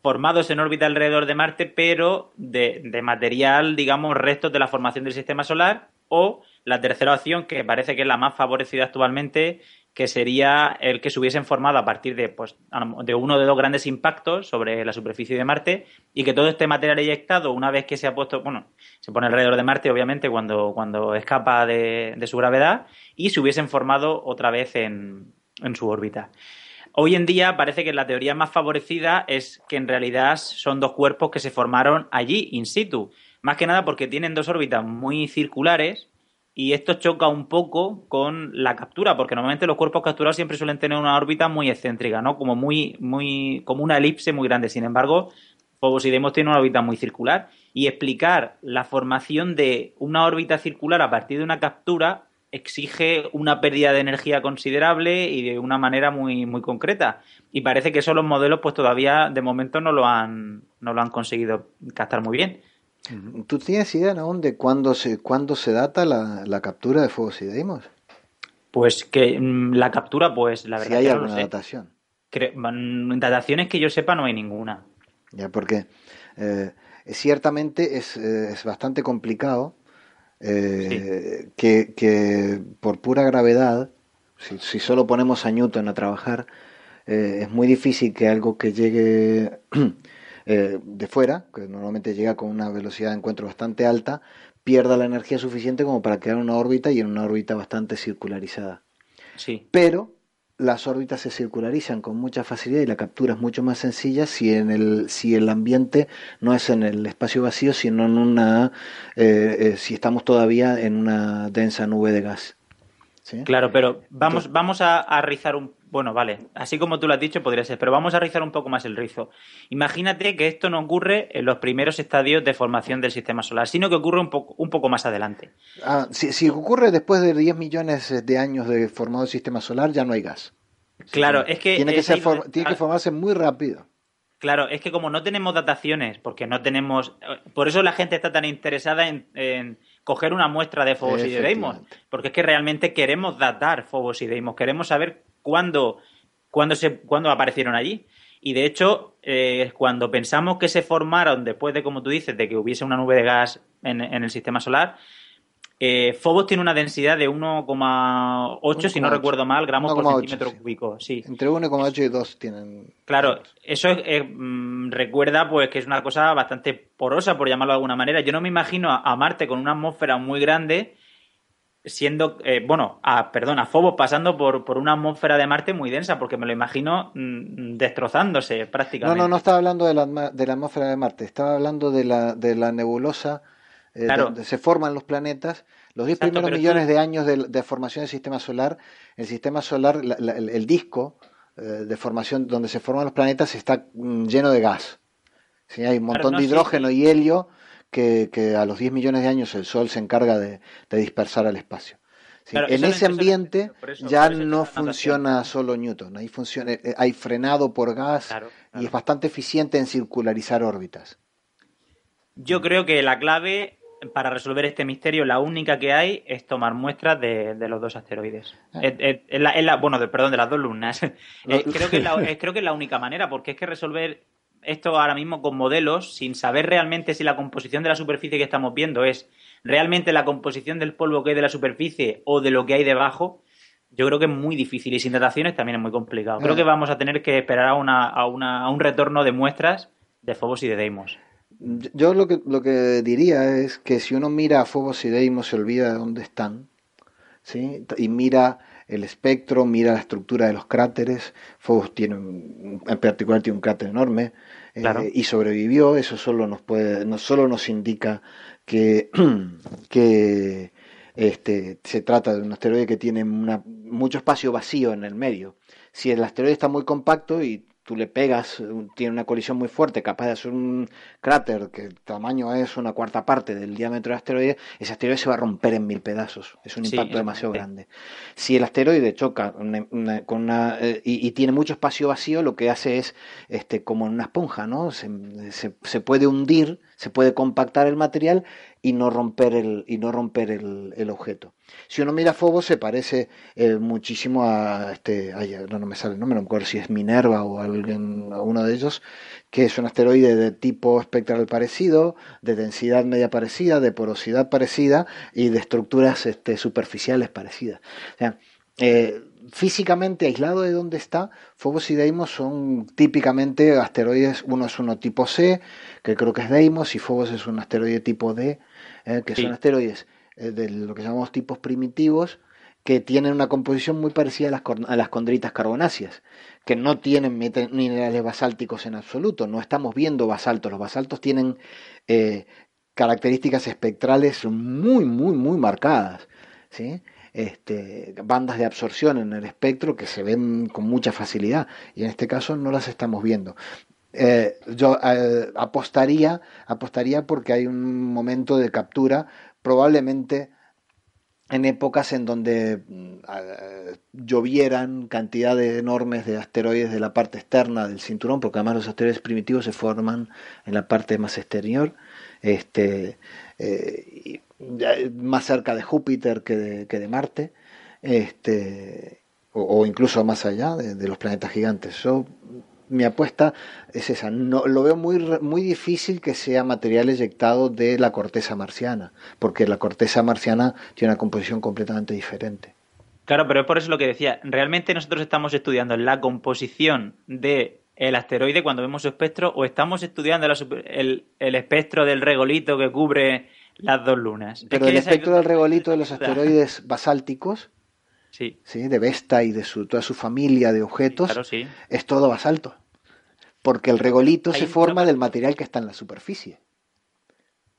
formados en órbita alrededor de Marte, pero de, de material, digamos, restos de la formación del sistema solar, o la tercera opción, que parece que es la más favorecida actualmente, que sería el que se hubiesen formado a partir de, pues, de uno de dos grandes impactos sobre la superficie de Marte y que todo este material eyectado, una vez que se ha puesto, bueno, se pone alrededor de Marte, obviamente, cuando, cuando escapa de, su gravedad, y se hubiesen formado otra vez en, en su órbita. Hoy en día parece que la teoría más favorecida es que en realidad son dos cuerpos que se formaron allí, in situ. Más que nada porque tienen dos órbitas muy circulares y esto choca un poco con la captura, porque normalmente los cuerpos capturados siempre suelen tener una órbita muy excéntrica, ¿no? Como muy, muy, como una elipse muy grande. Sin embargo, Phobos tienen una órbita muy circular. Y explicar la formación de una órbita circular a partir de una captura exige una pérdida de energía considerable y de una manera muy, muy concreta. Y parece que esos los modelos, pues todavía de momento no lo han, no lo han conseguido captar muy bien. ¿Tú tienes idea aún de cuándo se, cuándo se data la, captura de fuegos y deimos? Pues que mm, la captura, pues la verdad. Si hay alguna datación. Mm, dataciones que yo sepa no hay ninguna. Ya, porque eh, ciertamente es, eh, es, bastante complicado eh, que, que, por pura gravedad, si, si, solo ponemos a Newton a trabajar, es muy difícil que algo que llegue (clears throat) Eh, de fuera, que normalmente llega con una velocidad de encuentro bastante alta, pierda la energía suficiente como para crear una órbita y en una órbita bastante circularizada. Sí. Pero las órbitas se circularizan con mucha facilidad y la captura es mucho más sencilla si en el si el ambiente no es en el espacio vacío sino en una eh, eh, si estamos todavía en una densa nube de gas claro pero vamos vamos a, a rizar un bueno, vale, así como tú lo has dicho podría ser, pero vamos a rizar un poco más el rizo. Imagínate que esto no ocurre en los primeros estadios de formación del sistema solar, sino que ocurre un poco, un poco más adelante. Ah, si, ocurre después de 10 millones de años de formado el sistema solar, ya no hay gas. Claro, es que... Tiene que, tiene que formarse muy rápido. Claro, es que como no tenemos dataciones, porque no tenemos... Por eso la gente está tan interesada en, coger una muestra de Fobos y Deimos, porque es que realmente queremos datar Fobos y Deimos, queremos saber cuándo, se, aparecieron allí. Y de hecho, eh, cuando pensamos que se formaron después de, como tú dices, de que hubiese una nube de gas en, el sistema solar, eh, Phobos tiene una densidad de 1,8, si no recuerdo mal, gramos por centímetro cúbico. Sí. Entre 1,8 y 2 tienen. Claro, eso mm, recuerda pues que es una cosa bastante porosa, por llamarlo de alguna manera. Yo no me imagino a Marte con una atmósfera muy grande siendo, eh, bueno, a, perdón, a Phobos pasando por, por una atmósfera de Marte muy densa, porque me lo imagino mm, destrozándose prácticamente. No, no, no estaba hablando de la, de la atmósfera de Marte, estaba hablando de la, de la nebulosa eh, donde se forman los planetas. Los 10 primeros millones de años de, formación del sistema solar, el sistema solar, el, disco eh, de formación donde se forman los planetas está mm, lleno de gas. ¿sí? Hay un montón de hidrógeno y helio que, a los 10 millones de años el Sol se encarga de, dispersar al espacio. en ese ambiente ya no funciona solo Newton, ahí funciona, eh, hay frenado por gas y es bastante eficiente en circularizar órbitas. Yo creo que la clave para resolver este misterio, la única que hay es tomar muestras de, los dos asteroides. Ah. bueno, perdón, de las dos lunas. (laughs) Eh, creo, que (laughs) creo que es la única manera, porque es que resolver esto ahora mismo con modelos sin saber realmente si la composición de la superficie que estamos viendo es realmente la composición del polvo que hay de la superficie o de lo que hay debajo, yo creo que es muy difícil y sin dataciones también es muy complicado. Creo que vamos a tener que esperar a, una, a, una, a un retorno de muestras de Phobos y de Deimos. Yo lo que, lo que diría es que si uno mira a Phobos y Deimos se olvida de dónde están, ¿sí? Y mira el espectro, mira la estructura de los cráteres. Phobos tiene, en particular, tiene un cráter enorme eh, y sobrevivió. Eso solo nos puede, solo nos indica que, (clears throat) que este, se trata de un asteroide que tiene mucho espacio vacío en el medio. Si el asteroide está muy compacto y tú le pegas, tiene una colisión muy fuerte, capaz de hacer un cráter que el tamaño es una cuarta parte del diámetro del asteroide, ese asteroide se va a romper en mil pedazos. Es un impacto demasiado grande. Si el asteroide choca con una, eh, y, tiene mucho espacio vacío, lo que hace es este, como en una esponja, ¿no? Se, se puede hundir, se puede compactar el material y no romper el, y no romper el, objeto. Si uno mira Phobos se parece eh, muchísimo a este, no, me sale el nombre, no me acuerdo si es Minerva o alguien, uno de ellos, que es un asteroide de tipo espectral parecido, de densidad media parecida, de porosidad parecida y de estructuras este, superficiales parecidas. O sea, eh, físicamente aislado de donde está, Phobos y Deimos son típicamente asteroides, uno es uno tipo C, que creo que es Deimos, y Phobos es un asteroide tipo D, eh, que son asteroides eh, de lo que llamamos tipos primitivos, que tienen una composición muy parecida a las, a las condritas carbonáceas, que no tienen minerales basálticos en absoluto, no estamos viendo basaltos, los basaltos tienen eh, características espectrales muy, muy, muy marcadas, ¿sí? Este, bandas de absorción en el espectro que se ven con mucha facilidad y en este caso no las estamos viendo. Eh, yo eh, apostaría, apostaría porque hay un momento de captura, probablemente en épocas en donde mm, llovieran cantidades enormes de asteroides de la parte externa del cinturón, porque además los asteroides primitivos se forman en la parte más exterior, este, eh, más cerca de Júpiter que de, que de Marte, este, o, incluso más allá de, de los planetas gigantes. Yo mi apuesta es esa. No, lo veo muy, muy difícil que sea material eyectado de la corteza marciana, porque la corteza marciana tiene una composición completamente diferente. Claro, pero es por eso lo que decía. Realmente nosotros estamos estudiando la composición de el asteroide cuando vemos su espectro o estamos estudiando el, espectro del regolito que cubre las dos lunas. Pero el espectro del regolito de los asteroides basálticos Sí. De Vesta y de su, toda su familia de objetos. Es todo basalto. Porque el regolito se forma del material que está en la superficie.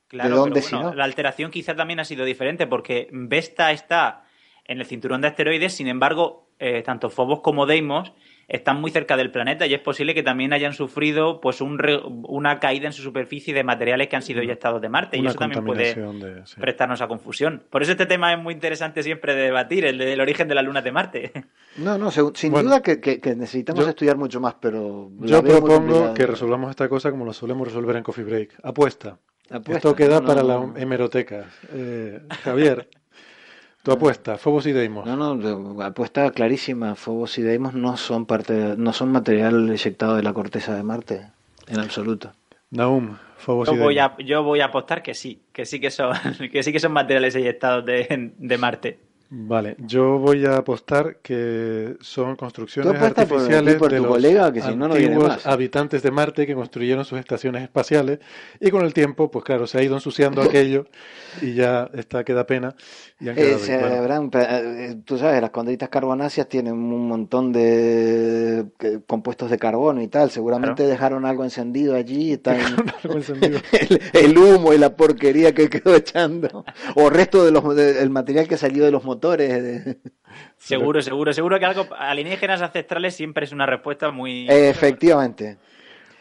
Claro, pero la alteración quizá también ha sido diferente porque Vesta está en el cinturón de asteroides, sin embargo, eh, tanto Phobos como Deimos están muy cerca del planeta y es posible que también hayan sufrido pues un una caída en su superficie de materiales que han sido eyectados de Marte y eso también puede prestarnos a confusión. Por eso este tema es muy interesante siempre de debatir, el del origen de las lunas de Marte. (laughs) No, no, sin duda que, necesitamos estudiar mucho más, pero... Yo propongo que resolvamos esta cosa como lo solemos resolver en Coffee Break. Apuesta. Esto queda para la hemeroteca. Eh, Javier. (laughs) Tu apuesta, Fobos y Deimos. No, no, apuesta clarísima. Fobos y Deimos no son parte, no son material eyectado de la corteza de Marte, en absoluto. Naum, Fobos yo y voy A, yo voy a apostar que sí, que sí que son, (laughs) que sí que son materiales eyectados de, de Marte. Vale, yo voy a apostar que son construcciones artificiales de los antiguos habitantes de Marte que construyeron sus estaciones espaciales y con el tiempo, pues claro, se ha ido ensuciando aquello y ya está queda pena. Y han eh, eh, tú sabes, las condritas carbonáceas tienen un montón de compuestos de carbono y tal. Seguramente dejaron algo encendido allí. Está (laughs) el, humo y la porquería que quedó echando. O resto del de el material que salió de los motores. (laughs) Seguro, seguro, seguro que algo alienígenas ancestrales siempre es una respuesta muy. Efectivamente.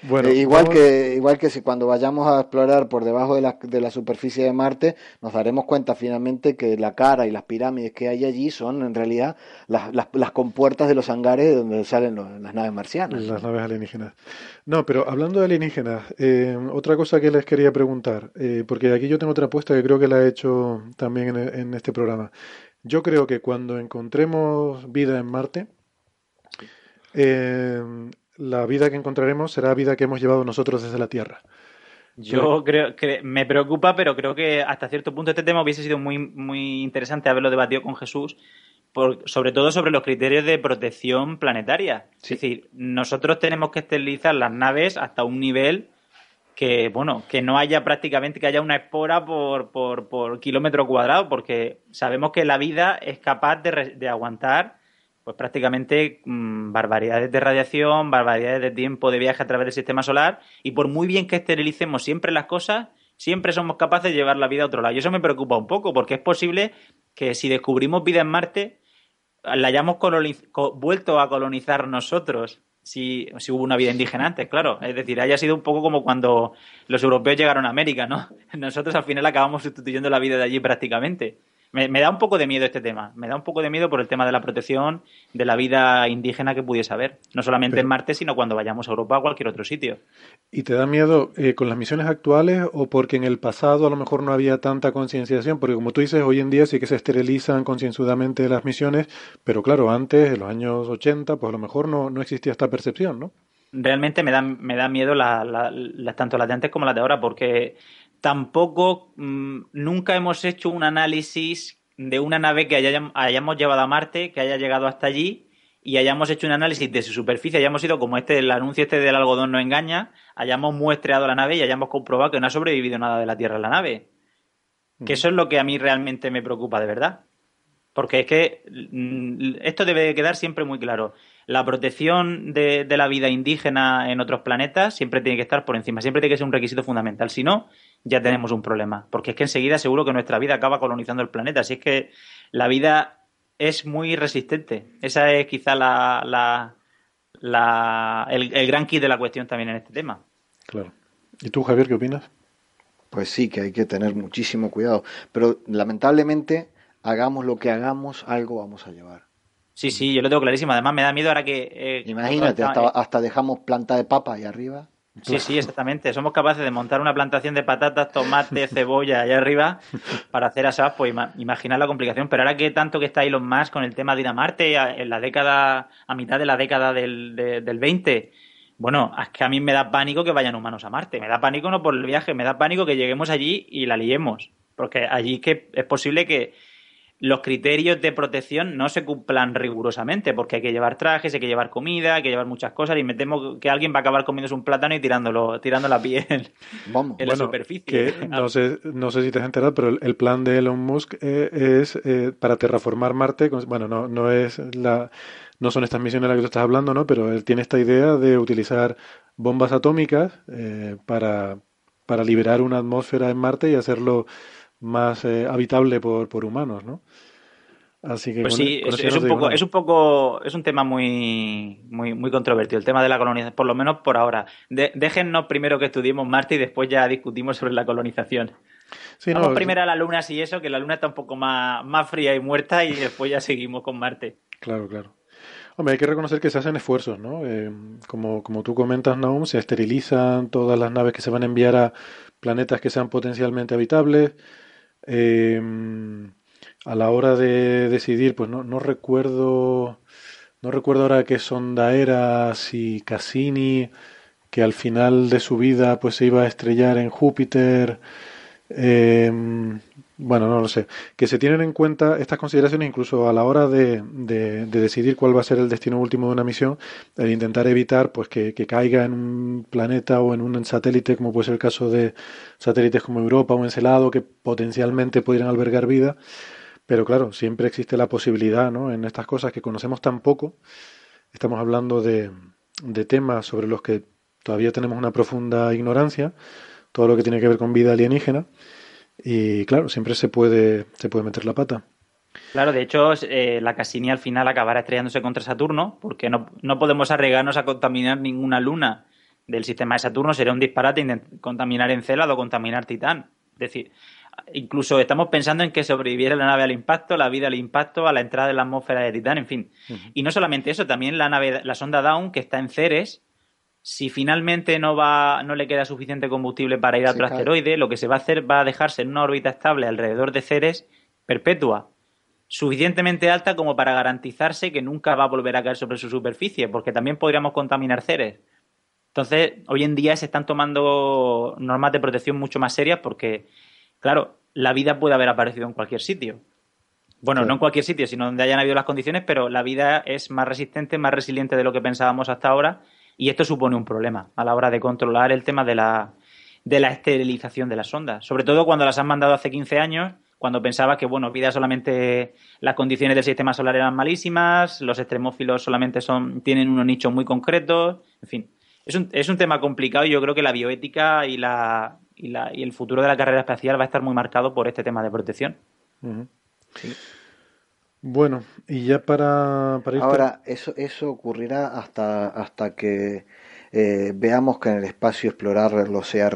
Bueno, eh, igual, que, igual que si cuando vayamos a explorar por debajo de la, de la superficie de Marte, nos daremos cuenta finalmente que la cara y las pirámides que hay allí son en realidad las, las, compuertas de los hangares donde salen las naves marcianas. Las naves alienígenas. No, pero hablando de alienígenas, eh, otra cosa que les quería preguntar, eh, porque aquí yo tengo otra apuesta que creo que la he hecho también en, en este programa. Yo creo que cuando encontremos vida en Marte, eh, la vida que encontraremos será vida que hemos llevado nosotros desde la Tierra. Yo creo que me preocupa, pero creo que hasta cierto punto este tema hubiese sido muy, muy interesante haberlo debatido con Jesús, sobre todo sobre los criterios de protección planetaria. Es decir, nosotros tenemos que esterilizar las naves hasta un nivel que, bueno, que no haya prácticamente, que haya una espora por, por, kilómetro cuadrado, porque sabemos que la vida es capaz de, de aguantar pues prácticamente mm, barbaridades de radiación, barbaridades de tiempo de viaje a través del sistema solar, y por muy bien que esterilicemos siempre las cosas, siempre somos capaces de llevar la vida a otro lado. Y eso me preocupa un poco, porque es posible que si descubrimos vida en Marte, la hayamos vuelto a colonizar nosotros si, hubo una vida indígena antes, claro. Es decir, haya sido un poco como cuando los europeos llegaron a América, ¿no? (laughs) Nosotros al final acabamos sustituyendo la vida de allí prácticamente. Me, da un poco de miedo este tema. Me da un poco de miedo por el tema de la protección de la vida indígena que pudiese haber. No solamente en Marte, sino cuando vayamos a Europa o a cualquier otro sitio. ¿Y te da miedo eh, con las misiones actuales o porque en el pasado a lo mejor no había tanta concienciación? Porque como tú dices, hoy en día sí que se esterilizan concienzudamente las misiones, pero claro, antes, en los años 80, pues a lo mejor no, no existía esta percepción, ¿no? Realmente me da, me da miedo la, tanto las de antes como las de ahora, porque tampoco mm, nunca hemos hecho un análisis de una nave que hayamos llevado a Marte, que haya llegado hasta allí y hayamos hecho un análisis de su superficie, hayamos ido como este, el anuncio este del algodón no engaña, hayamos muestreado la nave y hayamos comprobado que no ha sobrevivido nada de la Tierra en la nave. Que eso es lo que a mí realmente me preocupa de verdad. Porque es que mm, esto debe quedar siempre muy claro la protección de, la vida indígena en otros planetas siempre tiene que estar por encima, siempre tiene que ser un requisito fundamental. Si no, ya tenemos un problema, porque es que enseguida seguro que nuestra vida acaba colonizando el planeta. Así es que la vida es muy resistente. Esa es quizá la, la, el, el gran kit de la cuestión también en este tema. Claro. ¿Y tú, Javier, qué opinas? Pues sí, que hay que tener muchísimo cuidado. Pero lamentablemente, hagamos lo que hagamos, algo vamos a llevar. Sí, sí, yo lo tengo clarísimo. Además, me da miedo ahora que. Eh, Imagínate, hasta, dejamos planta de papa ahí arriba. Sí, sí, exactamente. Somos capaces de montar una plantación de patatas, tomate, (laughs) cebolla allá arriba para hacer asado. Pues imaginar la complicación. Pero ahora que tanto que está Elon Musk con el tema de ir a Marte en la década, a mitad de la década del, del 20, bueno, es que a mí me da pánico que vayan humanos a Marte. Me da pánico no por el viaje, me da pánico que lleguemos allí y la liemos. Porque allí que es posible que los criterios de protección no se cumplan rigurosamente, porque hay que llevar trajes, hay que llevar comida, hay que llevar muchas cosas, y me temo que alguien va a acabar comiéndose un plátano y tirándolo, tirando la piel en la superficie. (laughs) no, sé, no sé si te has enterado, pero el, plan de Elon Musk eh, es eh, para terraformar Marte. Bueno, no, no es la no son estas misiones de las que tú estás hablando, ¿no? Pero él tiene esta idea de utilizar bombas atómicas eh, para, para liberar una atmósfera en Marte y hacerlo más eh, habitable por, por humanos, ¿no? Así que pues sí, es, un poco, es un poco, es un tema muy, muy, muy controvertido, el tema de la colonización, por lo menos por ahora. déjennos primero que estudiemos Marte y después ya discutimos sobre la colonización. Vamos primero a la Luna, si eso, que la Luna está un poco más, más fría y muerta y después ya seguimos con Marte. Claro, claro. Hombre, hay que reconocer que se hacen esfuerzos, ¿no? Eh, como, como tú comentas, Naum, se esterilizan todas las naves que se van a enviar a planetas que sean potencialmente habitables. Eh, a la hora de decidir, pues no, no recuerdo, no recuerdo ahora qué sonda era, si Cassini, que al final de su vida pues se iba a estrellar en Júpiter. Eh, bueno, no lo sé. Que se tienen en cuenta estas consideraciones incluso a la hora de, de, decidir cuál va a ser el destino último de una misión, el intentar evitar pues que, que, caiga en un planeta o en un satélite, como puede ser el caso de satélites como Europa o Encelado, que potencialmente pudieran albergar vida. Pero claro, siempre existe la posibilidad, ¿no? En estas cosas que conocemos tan poco, estamos hablando de, de temas sobre los que todavía tenemos una profunda ignorancia, todo lo que tiene que ver con vida alienígena y claro, siempre se puede, se puede meter la pata. Claro, de hecho, eh, la Cassini al final acabará estrellándose contra Saturno, porque no, no podemos arriesgarnos a contaminar ninguna luna del sistema de Saturno. Sería un disparate contaminar Encélado o contaminar Titán. Es decir, incluso estamos pensando en que sobreviviera la nave al impacto, la vida al impacto, a la entrada de la atmósfera de Titán, en fin. Y no solamente eso, también la nave, la sonda Down, que está en Ceres, si finalmente no va, no le queda suficiente combustible para ir a otro asteroide, lo que se va a hacer va a dejarse en una órbita estable alrededor de Ceres perpetua, suficientemente alta como para garantizarse que nunca va a volver a caer sobre su superficie, porque también podríamos contaminar Ceres. Entonces, hoy en día se están tomando normas de protección mucho más serias porque, claro, la vida puede haber aparecido en cualquier sitio. Bueno, no en cualquier sitio, sino donde hayan habido las condiciones, pero la vida es más resistente, más resiliente de lo que pensábamos hasta ahora y esto supone un problema a la hora de controlar el tema de la, de la esterilización de las sondas. Sobre todo cuando las han mandado hace 15 años, cuando pensaba que, bueno, vida solamente las condiciones del sistema solar eran malísimas, los extremófilos solamente son, tienen unos nichos muy concretos, en fin. Es un, es un tema complicado y yo creo que la bioética y, la, y, la, y el futuro de la carrera espacial va a estar muy marcado por este tema de protección. Bueno, y ya para, para Ahora, eso, eso ocurrirá hasta, hasta que eh, veamos que en el espacio explorarlo sea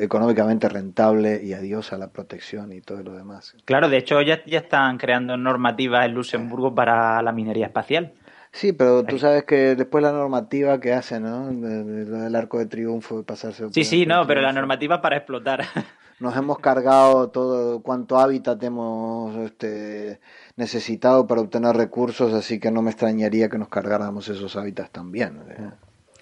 económicamente rentable y adiós a la protección y todo lo demás. Claro, de hecho ya, ya están creando normativas en Luxemburgo para la minería espacial. Sí, pero tú sabes que después la normativa que hacen, ¿no? El arco de triunfo, de pasarse. Sí, sí, no, pero la normativa para explotar. Nos hemos cargado todo cuánto hábitat hemos este, necesitado para obtener recursos, así que no me extrañaría que nos cargáramos esos hábitats también.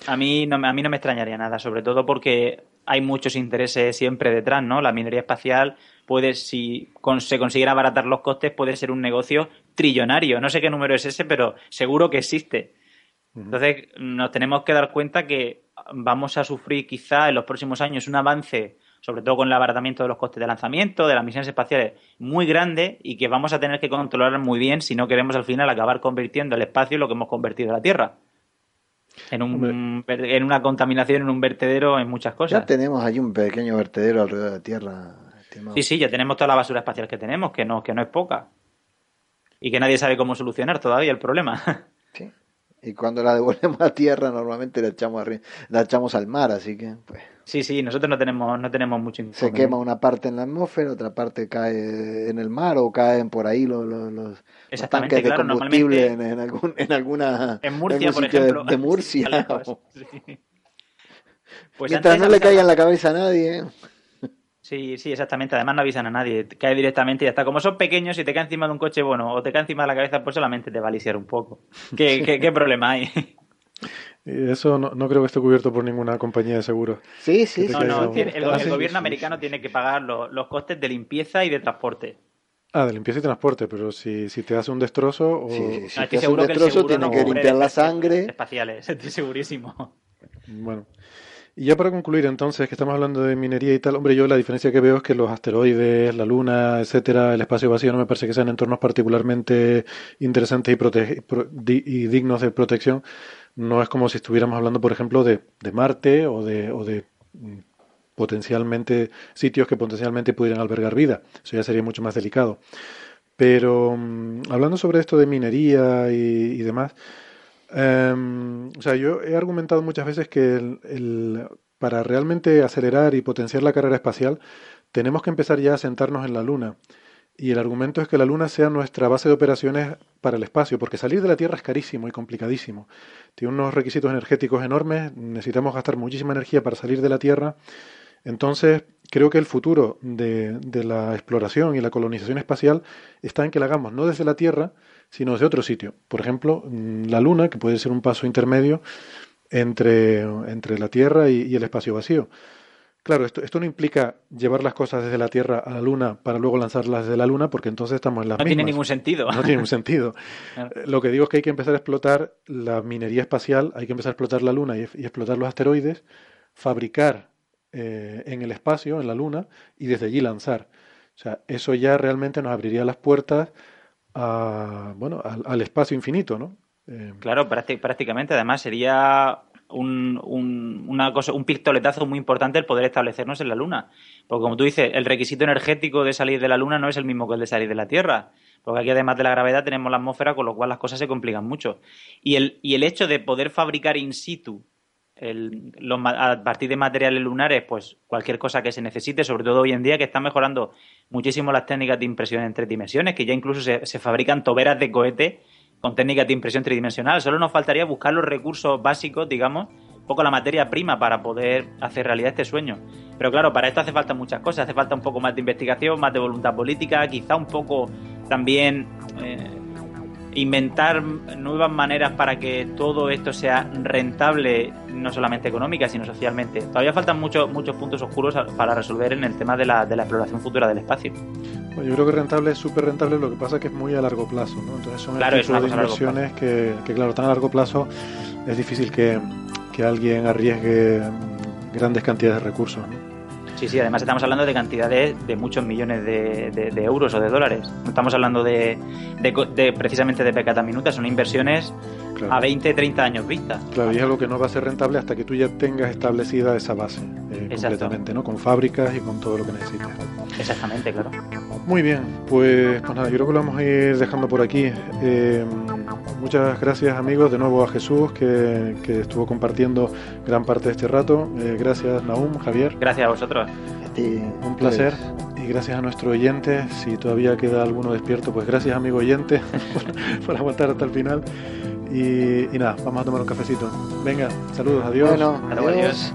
A mí, no, a mí no me extrañaría nada, sobre todo porque hay muchos intereses siempre detrás, ¿no? La minería espacial puede, si se consiguiera abaratar los costes, puede ser un negocio trillonario. No sé qué número es ese, pero seguro que existe. Entonces, nos tenemos que dar cuenta que vamos a sufrir quizá en los próximos años un avance sobre todo con el abaratamiento de los costes de lanzamiento, de las misiones espaciales, muy grande y que vamos a tener que controlar muy bien si no queremos al final acabar convirtiendo el espacio en lo que hemos convertido la Tierra. En, un, en una contaminación, en un vertedero, en muchas cosas. Ya tenemos allí un pequeño vertedero alrededor de la Tierra. Sí, sí, ya tenemos toda la basura espacial que tenemos, que no, que no es poca. Y que nadie sabe cómo solucionar todavía el problema. Sí. Y cuando la devolvemos a tierra, normalmente la echamos, la echamos al mar, así que, pues. Sí, sí, nosotros no tenemos, no tenemos mucho Se quema una parte en la atmósfera, otra parte cae en el mar o caen por ahí los, los, tanques de combustible en, algún, en alguna... En Murcia, por ejemplo. De, (laughs) Murcia. (laughs) pues Mientras no le caiga en la cabeza a nadie. Sí, sí, exactamente. Además no avisan a nadie. Cae directamente y ya está. Como son pequeños, si te cae encima de un coche, bueno, o te cae encima de la cabeza, pues solamente te va a lisiar un poco. (laughs) ¿Qué, qué, qué problema hay? Eso no, no, creo que esté cubierto por ninguna compañía de seguros. Sí, sí, sí. el, gobierno americano tiene que pagar los, costes de limpieza y de transporte. Ah, de limpieza y transporte, pero si, si te hace un destrozo... O... Sí, si te hace un destrozo, tiene que limpiar la sangre. Espaciales, (laughs) estoy segurísimo. Bueno. Y ya para concluir, entonces, que estamos hablando de minería y tal, hombre, yo la diferencia que veo es que los asteroides, la Luna, etcétera, el espacio vacío no me parece que sean entornos particularmente interesantes y, y dignos de protección no es como si estuviéramos hablando, por ejemplo, de, de Marte o de, o de mm, potencialmente sitios que potencialmente pudieran albergar vida. Eso ya sería mucho más delicado. Pero mm, hablando sobre esto de minería y, demás, em, o sea, yo he argumentado muchas veces que para realmente acelerar y potenciar la carrera espacial, tenemos que empezar ya a sentarnos en la Luna. Y el argumento es que la Luna sea nuestra base de operaciones para el espacio, porque salir de la Tierra es carísimo y complicadísimo. Tiene unos requisitos energéticos enormes, necesitamos gastar muchísima energía para salir de la Tierra. Entonces, creo que el futuro de, de la exploración y la colonización espacial está en que la hagamos no desde la Tierra, sino desde otro sitio. Por ejemplo, mm, la Luna, que puede ser un paso intermedio entre, entre la Tierra y el espacio vacío. Claro, esto, esto no implica llevar las cosas desde la Tierra a la Luna para luego lanzarlas desde la Luna, porque entonces estamos en las no mismas. Tiene ningún sentido. No tiene ningún sentido. (laughs) Eh, lo que digo es que hay que empezar a explotar la minería espacial, hay que empezar a explotar la Luna y, explotar los asteroides, fabricar eh, en el espacio, en la Luna, y desde allí lanzar. O sea, eso ya realmente nos abriría las puertas bueno, al, espacio infinito, ¿no? Eh, claro, prácticamente. Además, sería un, un, una cosa, un pistoletazo muy importante el poder establecernos en la Luna. Porque como tú dices, el requisito energético de salir de la Luna no es el mismo que el de salir de la Tierra. Porque aquí además de la gravedad tenemos la atmósfera, con lo cual las cosas se complican mucho. Y el, y el hecho de poder fabricar in situ a partir de materiales lunares, pues cualquier cosa que se necesite, sobre todo hoy en día que están mejorando muchísimo las técnicas de impresión en tres dimensiones, que ya incluso se, se fabrican toberas de cohete con técnicas de impresión tridimensional. Solo nos faltaría buscar los recursos básicos, digamos, un poco la materia prima para poder hacer realidad este sueño. Pero claro, para esto hace falta muchas cosas, hace falta un poco más de investigación, más de voluntad política, quizá un poco también eh, inventar nuevas maneras para que todo esto sea rentable, no solamente económica, sino socialmente. Todavía faltan muchos muchos puntos oscuros para resolver en el tema de la, de la exploración futura del espacio. Bueno, yo creo que rentable es súper rentable, lo que pasa es que es muy a largo plazo, ¿no? Entonces son claro, de inversiones que, que, claro, tan a largo plazo es difícil que, que alguien arriesgue grandes cantidades de recursos, ¿no? Sí, sí, además estamos hablando de cantidades de muchos millones de, euros o de dólares. No estamos hablando de, de, precisamente de pecata minuta, son inversiones a 20, 30 años vista. Claro, y es algo que no va a ser rentable hasta que tú ya tengas establecida esa base eh, completamente, ¿no? Con fábricas y con todo lo que necesites. Exactamente, claro. Muy bien, pues, pues nada, yo creo que lo vamos a ir dejando por aquí. Eh, muchas gracias amigos, de nuevo a Jesús que, que estuvo compartiendo gran parte de este rato. Eh, gracias Naum, Javier. Gracias a vosotros. Un placer y gracias a nuestro oyente. Si todavía queda alguno despierto, pues gracias amigo oyente (laughs) por, aguantar hasta el final. Y, y, nada, vamos a tomar un cafecito. Venga, saludos, adiós. Bueno, adiós.